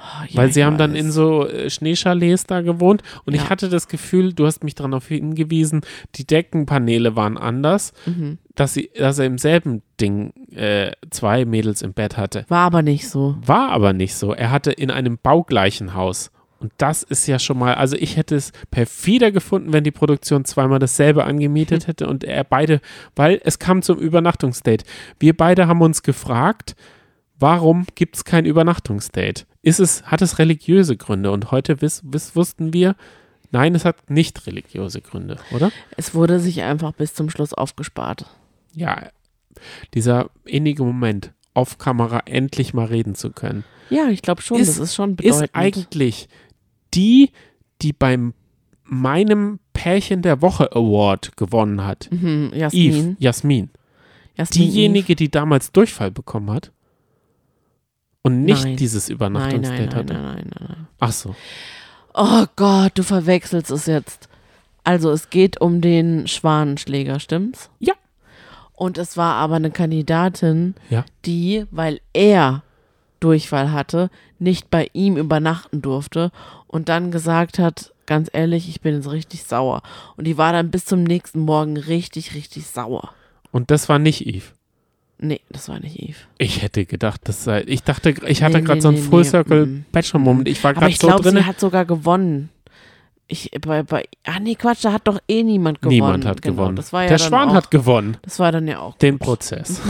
Ah, ja, weil sie haben dann in so äh, Schneechalets da gewohnt und Ja. ich hatte das Gefühl, du hast mich darauf hingewiesen, die Deckenpaneele waren anders, Mhm. dass, sie, dass er im selben Ding äh, zwei Mädels im Bett hatte. War aber nicht so. War aber nicht so. Er hatte in einem baugleichen Haus. Und das ist ja schon mal, also ich hätte es perfider gefunden, wenn die Produktion zweimal dasselbe angemietet hätte und er beide, weil es kam zum Übernachtungsdate. Wir beide haben uns gefragt, warum gibt es kein Übernachtungsdate? Ist es, hat es religiöse Gründe? Und heute wiss, wiss, wussten wir, nein, es hat nicht religiöse Gründe, oder? Es wurde sich einfach bis zum Schluss aufgespart. Ja, dieser innige Moment, auf Kamera endlich mal reden zu können. Ja, ich glaube schon, Ist- das ist schon ist bedeutend. eigentlich die, die beim meinem Pärchen der Woche Award gewonnen hat. mhm, Eve, Jasmin. Jasmin. Jasmin Diejenige, die damals Durchfall bekommen hat. Und nicht Nein. dieses Eve. Nein, Übernachtungsdate nein, hatte. nein, nein, nein, nein. Ach so. Oh Gott, du verwechselst es jetzt. Also es geht um den Schwanenschläger, stimmt's? Ja. Und es war aber eine Kandidatin, Ja. die, weil er Durchfall hatte, nicht bei ihm übernachten durfte und dann gesagt hat, ganz ehrlich, ich bin jetzt richtig sauer. Und die war dann bis zum nächsten Morgen richtig, richtig sauer. Und das war nicht Eve. Nee, das war nicht Eve. Ich hätte gedacht, das sei. Ich dachte, ich hatte Nee, gerade nee, so einen nee, Full Circle mm. Bachelor-Moment. Ich war gerade ich so glaube, drin. sie hat sogar gewonnen. Ich, bei, bei, ah nee, Quatsch, da hat doch eh niemand gewonnen. Niemand hat genau, gewonnen. Das war ja Der Schwan auch, hat gewonnen. Das war dann ja auch Den gut. Prozess.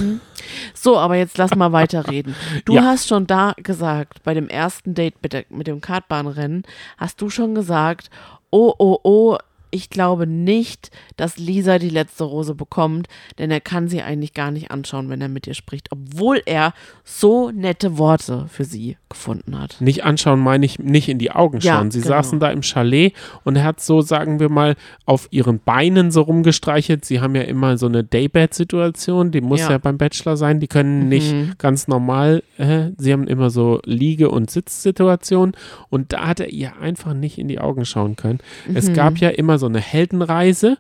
So, aber jetzt lass mal weiterreden. Du Ja. hast schon da gesagt, bei dem ersten Date mit, der, mit dem Kartbahnrennen, hast du schon gesagt, oh, oh, oh, ich glaube nicht, dass Lisa die letzte Rose bekommt, denn er kann sie eigentlich gar nicht anschauen, wenn er mit ihr spricht, obwohl er so nette Worte für sie gefunden hat. Nicht anschauen, meine ich, nicht in die Augen Ja, schauen. Sie genau. saßen da im Chalet und er hat so, sagen wir mal, auf ihren Beinen so rumgestreichelt. Sie haben ja immer so eine Daybed-Situation, die muss Ja. ja. beim Bachelor sein. Die können nicht Mhm. ganz normal, äh, sie haben immer so Liege- und Sitzsituationen und da hat er ihr einfach nicht in die Augen schauen können. Mhm. Es gab ja immer so eine Heldenreise.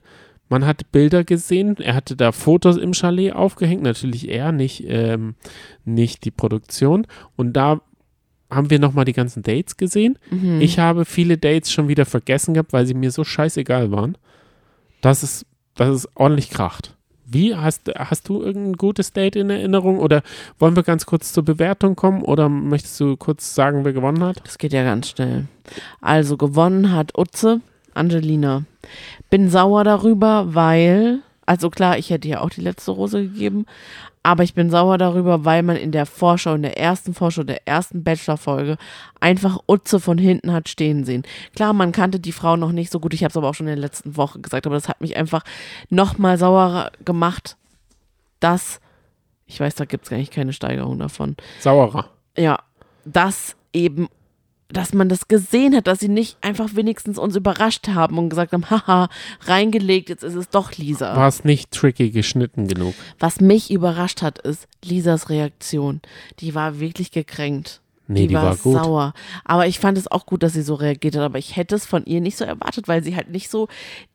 Man hat Bilder gesehen, er hatte da Fotos im Chalet aufgehängt, natürlich er, nicht, ähm, nicht die Produktion. Und da haben wir nochmal die ganzen Dates gesehen. Mhm. Ich habe viele Dates schon wieder vergessen gehabt, weil sie mir so scheißegal waren. Das ist, das ist ordentlich kracht. Wie, hast, hast du irgendein gutes Date in Erinnerung oder wollen wir ganz kurz zur Bewertung kommen oder möchtest du kurz sagen, wer gewonnen hat? Das geht ja ganz schnell. Also gewonnen hat Utze, Angelina. Bin sauer darüber, weil, also klar, ich hätte ja auch die letzte Rose gegeben, aber ich bin sauer darüber, weil man in der Vorschau, in der ersten Vorschau, der ersten Bachelor-Folge einfach Utze von hinten hat stehen sehen. Klar, man kannte die Frau noch nicht so gut, ich habe es aber auch schon in der letzten Woche gesagt, aber das hat mich einfach nochmal sauer gemacht, dass, ich weiß, da gibt es gar nicht keine Steigerung davon, Sauerer. ja, dass eben, dass man das gesehen hat, dass sie nicht einfach wenigstens uns überrascht haben und gesagt haben, haha, reingelegt, jetzt ist es doch Lisa. War es nicht tricky geschnitten genug? Was mich überrascht hat, ist Lisas Reaktion. Die war wirklich gekränkt. Nee, die, war, gut. sauer. Aber ich fand es auch gut, dass sie so reagiert hat. Aber ich hätte es von ihr nicht so erwartet, weil sie halt nicht so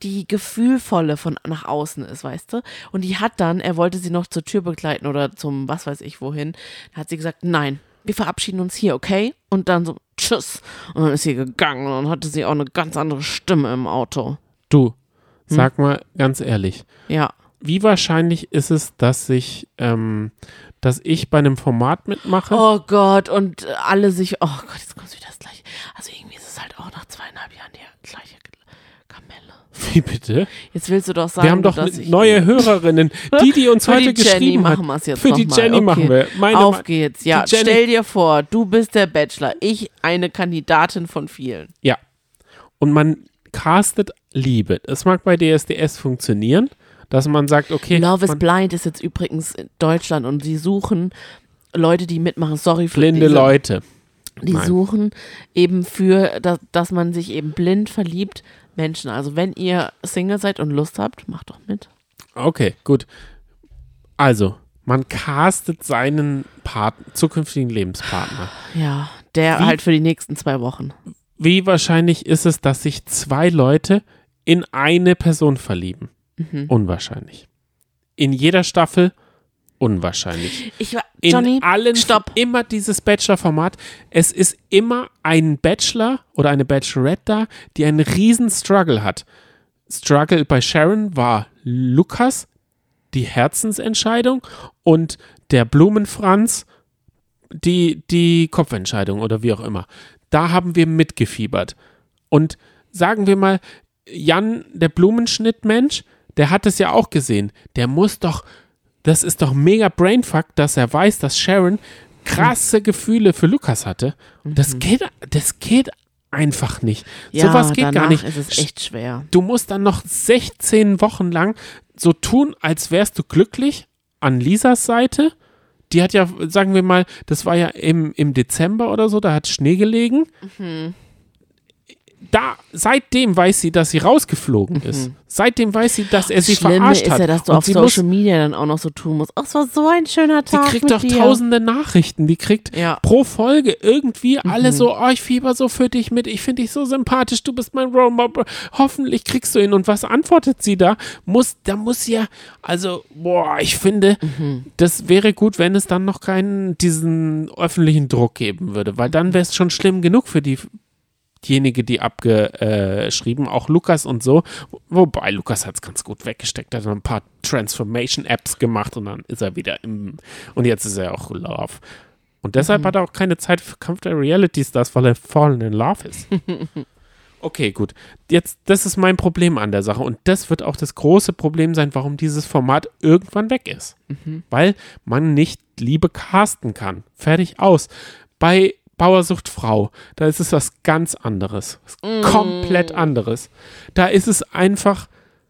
die gefühlvolle von nach außen ist, weißt du? Und die hat dann, er wollte sie noch zur Tür begleiten oder zum was weiß ich wohin, hat sie gesagt, nein, wir verabschieden uns hier, okay? Und dann so, tschüss. Und dann ist sie gegangen und hatte sie auch eine ganz andere Stimme im Auto. Du, Hm? sag mal ganz ehrlich, Ja. wie wahrscheinlich ist es, dass ich, ähm, dass ich bei einem Format mitmache? Oh Gott, und alle sich, oh Gott, jetzt kommt wieder das gleiche. Also irgendwie ist es halt auch nach zweieinhalb Jahren die gleiche. Wie bitte? Jetzt willst du doch sagen, Wir haben doch dass ich neue Hörerinnen. Die, die uns für heute die Jenny geschrieben hat. machen wir es jetzt Für die. Jenny okay. machen wir. Meine Auf geht's. Ja, die Jenny- stell dir vor, du bist der Bachelor, ich eine Kandidatin von vielen. Ja. Und man castet Liebe. Es mag bei DSDS funktionieren, dass man sagt, okay, Love is Blind ist jetzt übrigens in Deutschland und sie suchen Leute, die mitmachen. Sorry für blinde diese, Leute. Die Nein. suchen eben für, dass, dass man sich eben blind verliebt. Menschen, also wenn ihr Single seid und Lust habt, macht doch mit. Okay, gut. Also, man castet seinen Part zukünftigen Lebenspartner. Ja, der Wie- halt für die nächsten zwei Wochen. Wie wahrscheinlich ist es, dass sich zwei Leute in eine Person verlieben? Mhm. Unwahrscheinlich. In jeder Staffel unwahrscheinlich. Ich war, In Johnny, allen stopp. immer dieses Bachelor-Format. Es ist immer ein Bachelor oder eine Bachelorette da, die einen riesen Struggle hat. Struggle bei Sharon war Lukas, die Herzensentscheidung und der Blumenfranz die, die Kopfentscheidung oder wie auch immer. Da haben wir mitgefiebert. Und sagen wir mal, Jan, der Blumenschnittmensch, der hat es ja auch gesehen. Der muss doch, das ist doch mega Brainfuck, dass er weiß, dass Sharon krasse Gefühle für Lukas hatte. Das geht, das geht einfach nicht. Mhm. ja, Sowas geht gar nicht. ist es echt schwer. Du musst dann noch 16 Wochen lang so tun, als wärst du glücklich an Lisas Seite. Die hat ja, sagen wir mal, das war ja im, im Dezember oder so, da hat Schnee gelegen. Da, seitdem weiß sie, dass sie rausgeflogen ist. Seitdem weiß sie, dass er sie Schlimme verarscht ist hat. ja, dass du Und auf Social muss, Media dann auch noch so tun musst. Ach, es war so ein schöner die Tag kriegt mit doch dir. tausende Nachrichten. Die kriegt Ja. pro Folge irgendwie Mhm. alle so, oh, ich fieber so für dich mit, ich finde dich so sympathisch, du bist mein Role Model, hoffentlich kriegst du ihn. Und was antwortet sie da? Muss, da muss ja, also, boah, ich finde, Mhm. das wäre gut, wenn es dann noch keinen, diesen öffentlichen Druck geben würde, weil dann wäre es schon schlimm genug für die diejenige, die abgeschrieben, auch Lukas und so. Wobei Lukas hat es ganz gut weggesteckt, hat ein paar Transformation-Apps gemacht und dann ist er wieder im. Und jetzt ist er auch Love. Und deshalb hat er auch keine Zeit für Kampf der Reality Stars, weil er fallen in Love ist. Okay, gut. Jetzt, das ist mein Problem an der Sache. Und das wird auch das große Problem sein, warum dieses Format irgendwann weg ist. Weil man nicht Liebe casten kann. Fertig aus. Bei Bauersucht Frau, da ist es was ganz anderes. Was Komplett anderes. Da ist es einfach,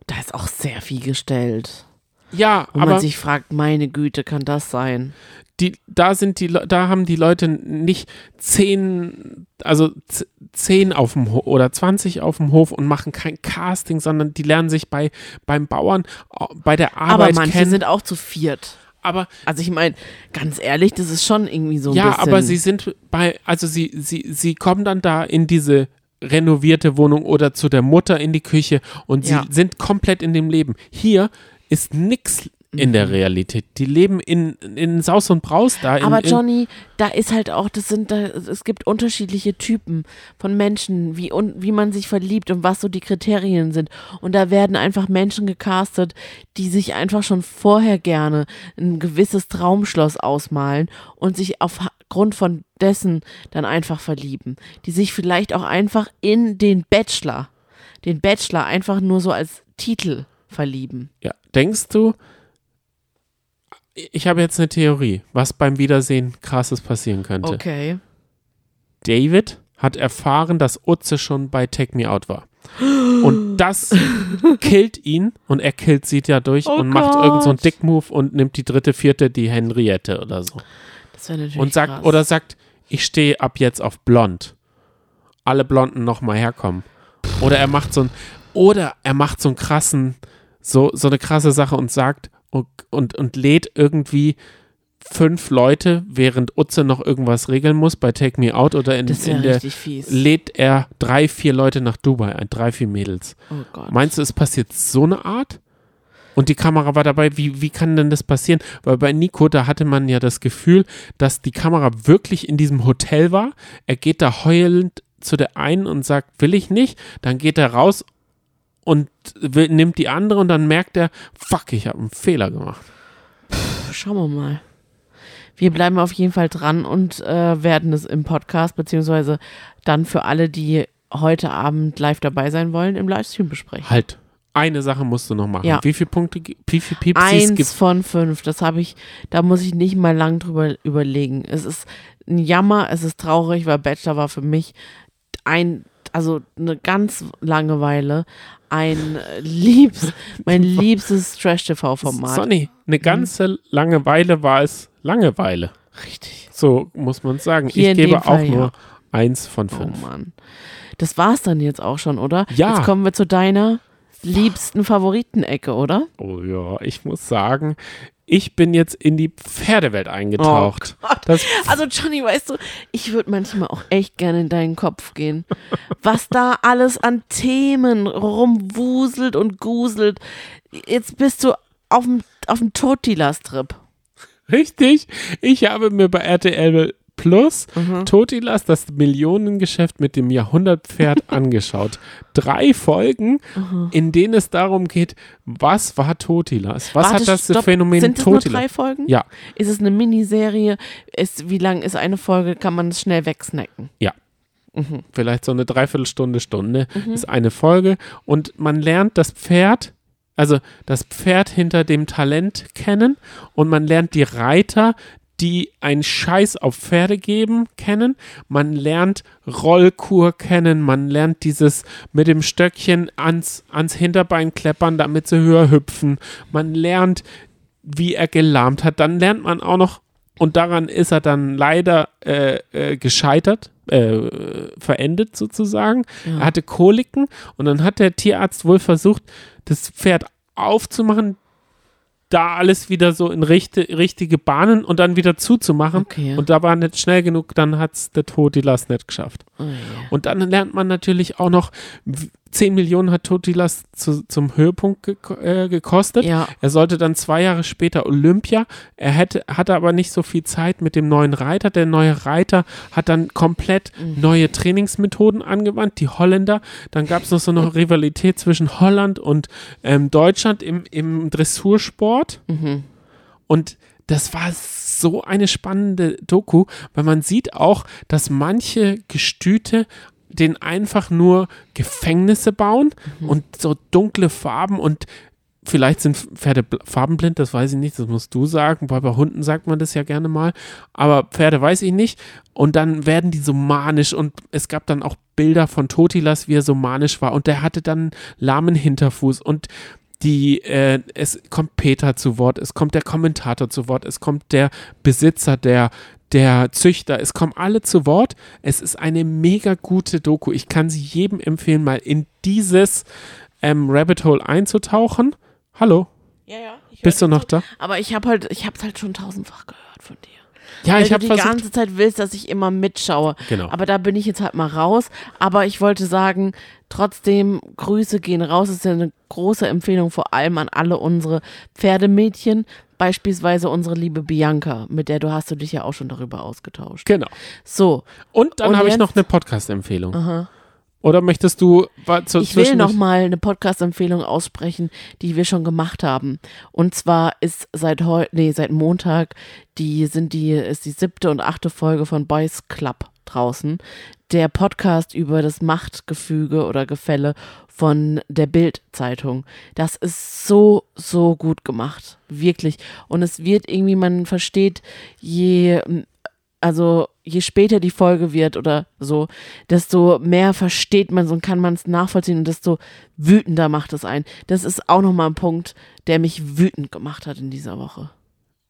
Da ist auch sehr viel gestellt. ja, Wo aber man sich fragt, meine Güte, kann das sein? die, da sind die, da haben die Leute nicht zehn, also zehn auf dem Hof oder 20 auf dem Hof und machen kein Casting, sondern die lernen sich bei, beim Bauern, äh, bei der Aber Arbeit manche kennen. sind auch zu viert. Aber Also ich meine, ganz ehrlich, das ist schon irgendwie so ein ja, bisschen. aber sie sind bei, also sie, sie, sie kommen dann da in diese renovierte Wohnung oder zu der Mutter in die Küche und sie Ja. sind komplett in dem Leben. Hier ist nix in Mhm. der Realität. Die leben in, in Saus und Braus da. In, Aber Johnny, da ist halt auch, das sind, da, es gibt unterschiedliche Typen von Menschen, wie, und, wie man sich verliebt und was so die Kriterien sind. Und da werden einfach Menschen gecastet, die sich einfach schon vorher gerne ein gewisses Traumschloss ausmalen und sich aufgrund von dessen dann einfach verlieben. Die sich vielleicht auch einfach in den Bachelor, den Bachelor einfach nur so als Titel verlieben. Ja, denkst du, ich habe jetzt eine Theorie, was beim Wiedersehen krasses passieren könnte. Okay. David hat erfahren, dass Utze schon bei Take Me Out war. Und das killt ihn und er killt sie ja durch Oh und macht irgend so einen Gott. Dick-Move und nimmt die dritte, vierte, die Henriette oder so. Das wäre natürlich Und sagt, krass. oder sagt, ich stehe ab jetzt auf blond. Alle Blonden nochmal herkommen. Oder er macht so ein, oder er macht so einen krassen, so, so eine krasse Sache und sagt und, und, und lädt irgendwie fünf Leute, während Utze noch irgendwas regeln muss bei Take Me Out oder in, Das in der fies. lädt er drei, vier Leute nach Dubai ein, drei, vier Mädels. Oh Gott. Meinst du, es passiert so eine Art? Und die Kamera war dabei, wie, wie kann denn das passieren? Weil bei Nico, da hatte man ja das Gefühl, dass die Kamera wirklich in diesem Hotel war. Er geht da heulend zu der einen und sagt, will ich nicht. Dann geht er raus und will, nimmt die andere und dann merkt er, fuck, ich habe einen Fehler gemacht. Schauen wir mal. Wir bleiben auf jeden Fall dran und äh, werden es im Podcast, beziehungsweise dann für alle, die heute Abend live dabei sein wollen, im Livestream besprechen. Halt. Eine Sache musst du noch machen. Ja. Wie viele Punkte, wie viele Pipsis Eins gibt's? von fünf. Das habe ich, da muss ich nicht mal lang drüber überlegen. Es ist ein Jammer, es ist traurig, weil Bachelor war für mich ein, also eine ganz Langeweile, ein äh, liebs, mein liebstes Trash-TV-Format. Sonny, eine ganze Langeweile war es Langeweile. Richtig. So muss man sagen. Hier ich gebe Fall, auch nur ja. eins von Oh fünf. Mann. Das war's dann jetzt auch schon, oder? Ja. Jetzt kommen wir zu deiner liebsten Favoritenecke, oder? Oh ja, ich muss sagen, ich bin jetzt in die Pferdewelt eingetaucht. Oh Also Johnny, weißt du, ich würde manchmal auch echt gerne in deinen Kopf gehen. Was da alles an Themen rumwuselt und guselt. Jetzt bist du auf dem auf dem Totilas-Trip. richtig, ich habe mir bei RTL Plus Mhm. Totilas, das Millionengeschäft mit dem Jahrhundertpferd angeschaut. Drei Folgen, Mhm. in denen es darum geht, was war Totilas? Was Warte, hat das stopp. Phänomen Sind es nur Totilas? drei Folgen? Ja, Ist es eine Miniserie? Ist, wie lang ist eine Folge? Kann man es schnell wegsnacken? Ja. Mhm. vielleicht so eine Dreiviertelstunde, Stunde ist eine Folge und man lernt das Pferd, also das Pferd hinter dem Talent kennen und man lernt die Reiter, die einen Scheiß auf Pferde geben, kennen. Man lernt Rollkur kennen, man lernt dieses mit dem Stöckchen ans, ans Hinterbein kleppern, damit sie höher hüpfen. Man lernt, wie er gelahmt hat. Dann lernt man auch noch, und daran ist er dann leider äh, äh, gescheitert, äh, verendet sozusagen. Ja. Er hatte Koliken und dann hat der Tierarzt wohl versucht, das Pferd aufzumachen, da alles wieder so in richte, richtige Bahnen und dann wieder zuzumachen. Okay. Und da war nicht schnell genug, dann hat es der Totilas nicht geschafft. Oh, yeah. Und dann lernt man natürlich auch noch, 10 Millionen hat Totilas zu, zum Höhepunkt geko äh, gekostet. Ja. Er sollte dann zwei Jahre später Olympia. Er hätte, hatte aber nicht so viel Zeit mit dem neuen Reiter. Der neue Reiter hat dann komplett neue Trainingsmethoden angewandt. Die Holländer. Dann gab es noch so eine Rivalität zwischen Holland und ähm, Deutschland im, im Dressursport. Mhm. Und das war so eine spannende Doku, weil man sieht auch, dass manche Gestüte den einfach nur Gefängnisse bauen und so dunkle Farben und vielleicht sind Pferde bl- farbenblind, das weiß ich nicht, das musst du sagen, weil bei Hunden sagt man das ja gerne mal, aber Pferde weiß ich nicht. Und dann werden die so manisch und es gab dann auch Bilder von Totilas, wie er so manisch war und der hatte dann lahmen Hinterfuß und die, äh, es kommt Peter zu Wort, es kommt der Kommentator zu Wort, es kommt der Besitzer, der, der Züchter, es kommen alle zu Wort. Es ist eine mega gute Doku. Ich kann sie jedem empfehlen, mal in dieses ähm, Rabbit Hole einzutauchen. Hallo, Ja, ja. bist du noch dir da? zu. Aber ich habe halt, ich habe es halt schon tausendfach gehört von dir. Ja, Weil ich du habe die versucht. ganze Zeit willst, dass ich immer mitschaue. Genau. Aber da bin ich jetzt halt mal raus. Aber ich wollte sagen, trotzdem, Grüße gehen raus. Das ist ja eine große Empfehlung, vor allem an alle unsere Pferdemädchen. Beispielsweise unsere liebe Bianca, mit der du hast du dich ja auch schon darüber ausgetauscht. Genau. So, Und dann habe ich noch eine Podcast-Empfehlung. Oder möchtest du zu, ich will noch mal eine Podcast-Empfehlung aussprechen, die wir schon gemacht haben. Und zwar ist seit heute, nee, seit Montag, die sind die, ist die siebte und achte Folge von Boys Club draußen. Der Podcast über das Machtgefüge oder Gefälle von der Bild-Zeitung. Das ist so, so gut gemacht. Wirklich. Und es wird irgendwie, man versteht, je also je später die Folge wird oder so, desto mehr versteht man es und kann man es nachvollziehen und desto wütender macht es einen. Das ist auch nochmal ein Punkt, der mich wütend gemacht hat in dieser Woche.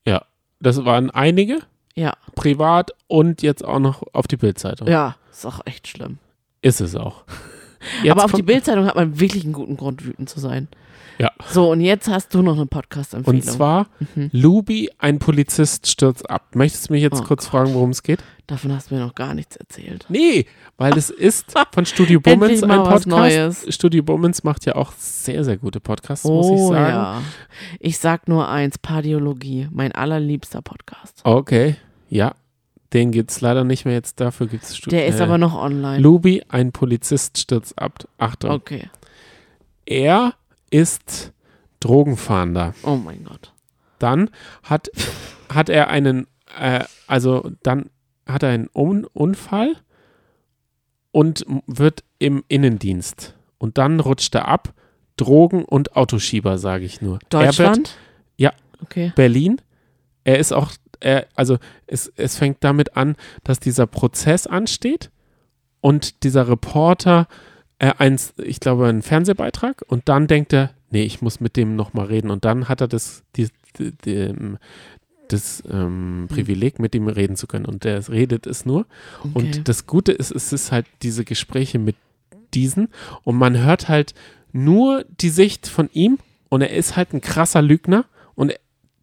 Ja, das waren einige, Ja, privat und jetzt auch noch auf die Bildzeitung. ja, ist auch echt schlimm. Ist es auch. Jetzt Aber auf die Bildzeitung hat man wirklich einen guten Grund, wütend zu sein. Ja. So, und jetzt hast du noch eine Podcast-Empfehlung. Und zwar, Mhm. Lubi, ein Polizist stürzt ab. Möchtest du mich jetzt Oh kurz Gott. fragen, worum es geht? Davon hast du mir noch gar nichts erzählt. Nee, weil es ist von Studio Bummens ein mal was Podcast. Neues. Studio Bummens macht ja auch sehr, sehr gute Podcasts, muss ich Oh sagen. ja. Ich sag nur eins, Pardiologie, mein allerliebster Podcast. Okay, ja. Den gibt es leider nicht mehr jetzt, dafür gibt es Der ist aber noch online. Lubi, ein Polizist stürzt ab. Achtung. Okay. Er ist Drogenfahnder. Oh mein Gott. Dann hat, hat er einen, äh, also dann hat er einen Un Unfall und wird im Innendienst. Und dann rutscht er ab. Drogen und Autoschieber, sage ich nur. Er wird, Deutschland? Ja. Okay. Berlin. Er ist auch, er, also es, es fängt damit an, dass dieser Prozess ansteht und dieser Reporter äh, eins, ich glaube, einen Fernsehbeitrag und dann denkt er, nee, ich muss mit dem nochmal reden. Und dann hat er das, die, die, die, das ähm, Privileg, mit ihm reden zu können. Und der redet es nur. okay. Und das Gute ist, es ist halt diese Gespräche mit diesen. Und man hört halt nur die Sicht von ihm. Und er ist halt ein krasser Lügner. Und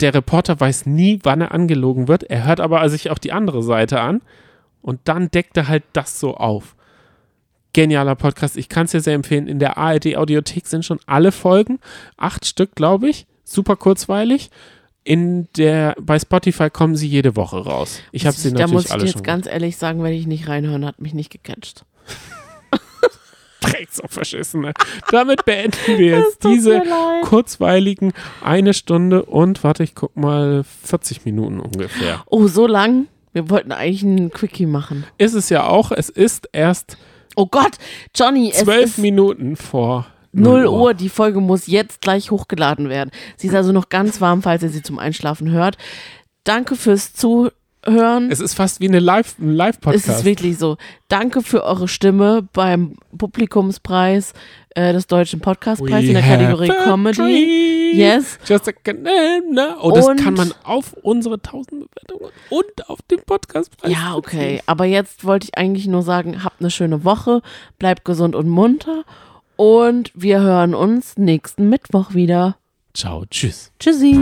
der Reporter weiß nie, wann er angelogen wird. Er hört aber sich auch die andere Seite an und dann deckt er halt das so auf. Genialer Podcast. Ich kann es dir sehr empfehlen. In der ARD Audiothek sind schon alle Folgen. Acht Stück, glaube ich. Super kurzweilig. In der, bei Spotify kommen sie jede Woche raus. Ich habe sie da muss natürlich ich alle dir jetzt ganz ehrlich sagen, wenn ich nicht reinhören, hat mich nicht gecatcht. Drecks auf Verschissene. Damit beenden wir jetzt diese kurzweiligen eine Stunde und, warte, ich guck mal, 40 Minuten ungefähr. Oh, so lang? Wir wollten eigentlich einen Quickie machen. Ist es ja auch, es ist erst Oh Gott, Johnny, es zwölf ist Minuten vor 0 Uhr. Die Folge muss jetzt gleich hochgeladen werden. Sie ist also noch ganz warm, falls ihr sie zum Einschlafen hört. Danke fürs Zuhören. Es ist fast wie eine Live, ein Es Live-Podcast. ist wirklich so. Danke für eure Stimme beim Publikumspreis äh, des Deutschen Podcastpreis in der Kategorie Comedy. dream, Yes. Just a banana. Oh, das Und- kann man auf unsere 1000 Bewertungen und auf dem Podcastpreis. Ja, okay. Aber jetzt wollte ich eigentlich nur sagen, habt eine schöne Woche, bleibt gesund und munter und wir hören uns nächsten Mittwoch wieder. Ciao, tschüss. Tschüssi.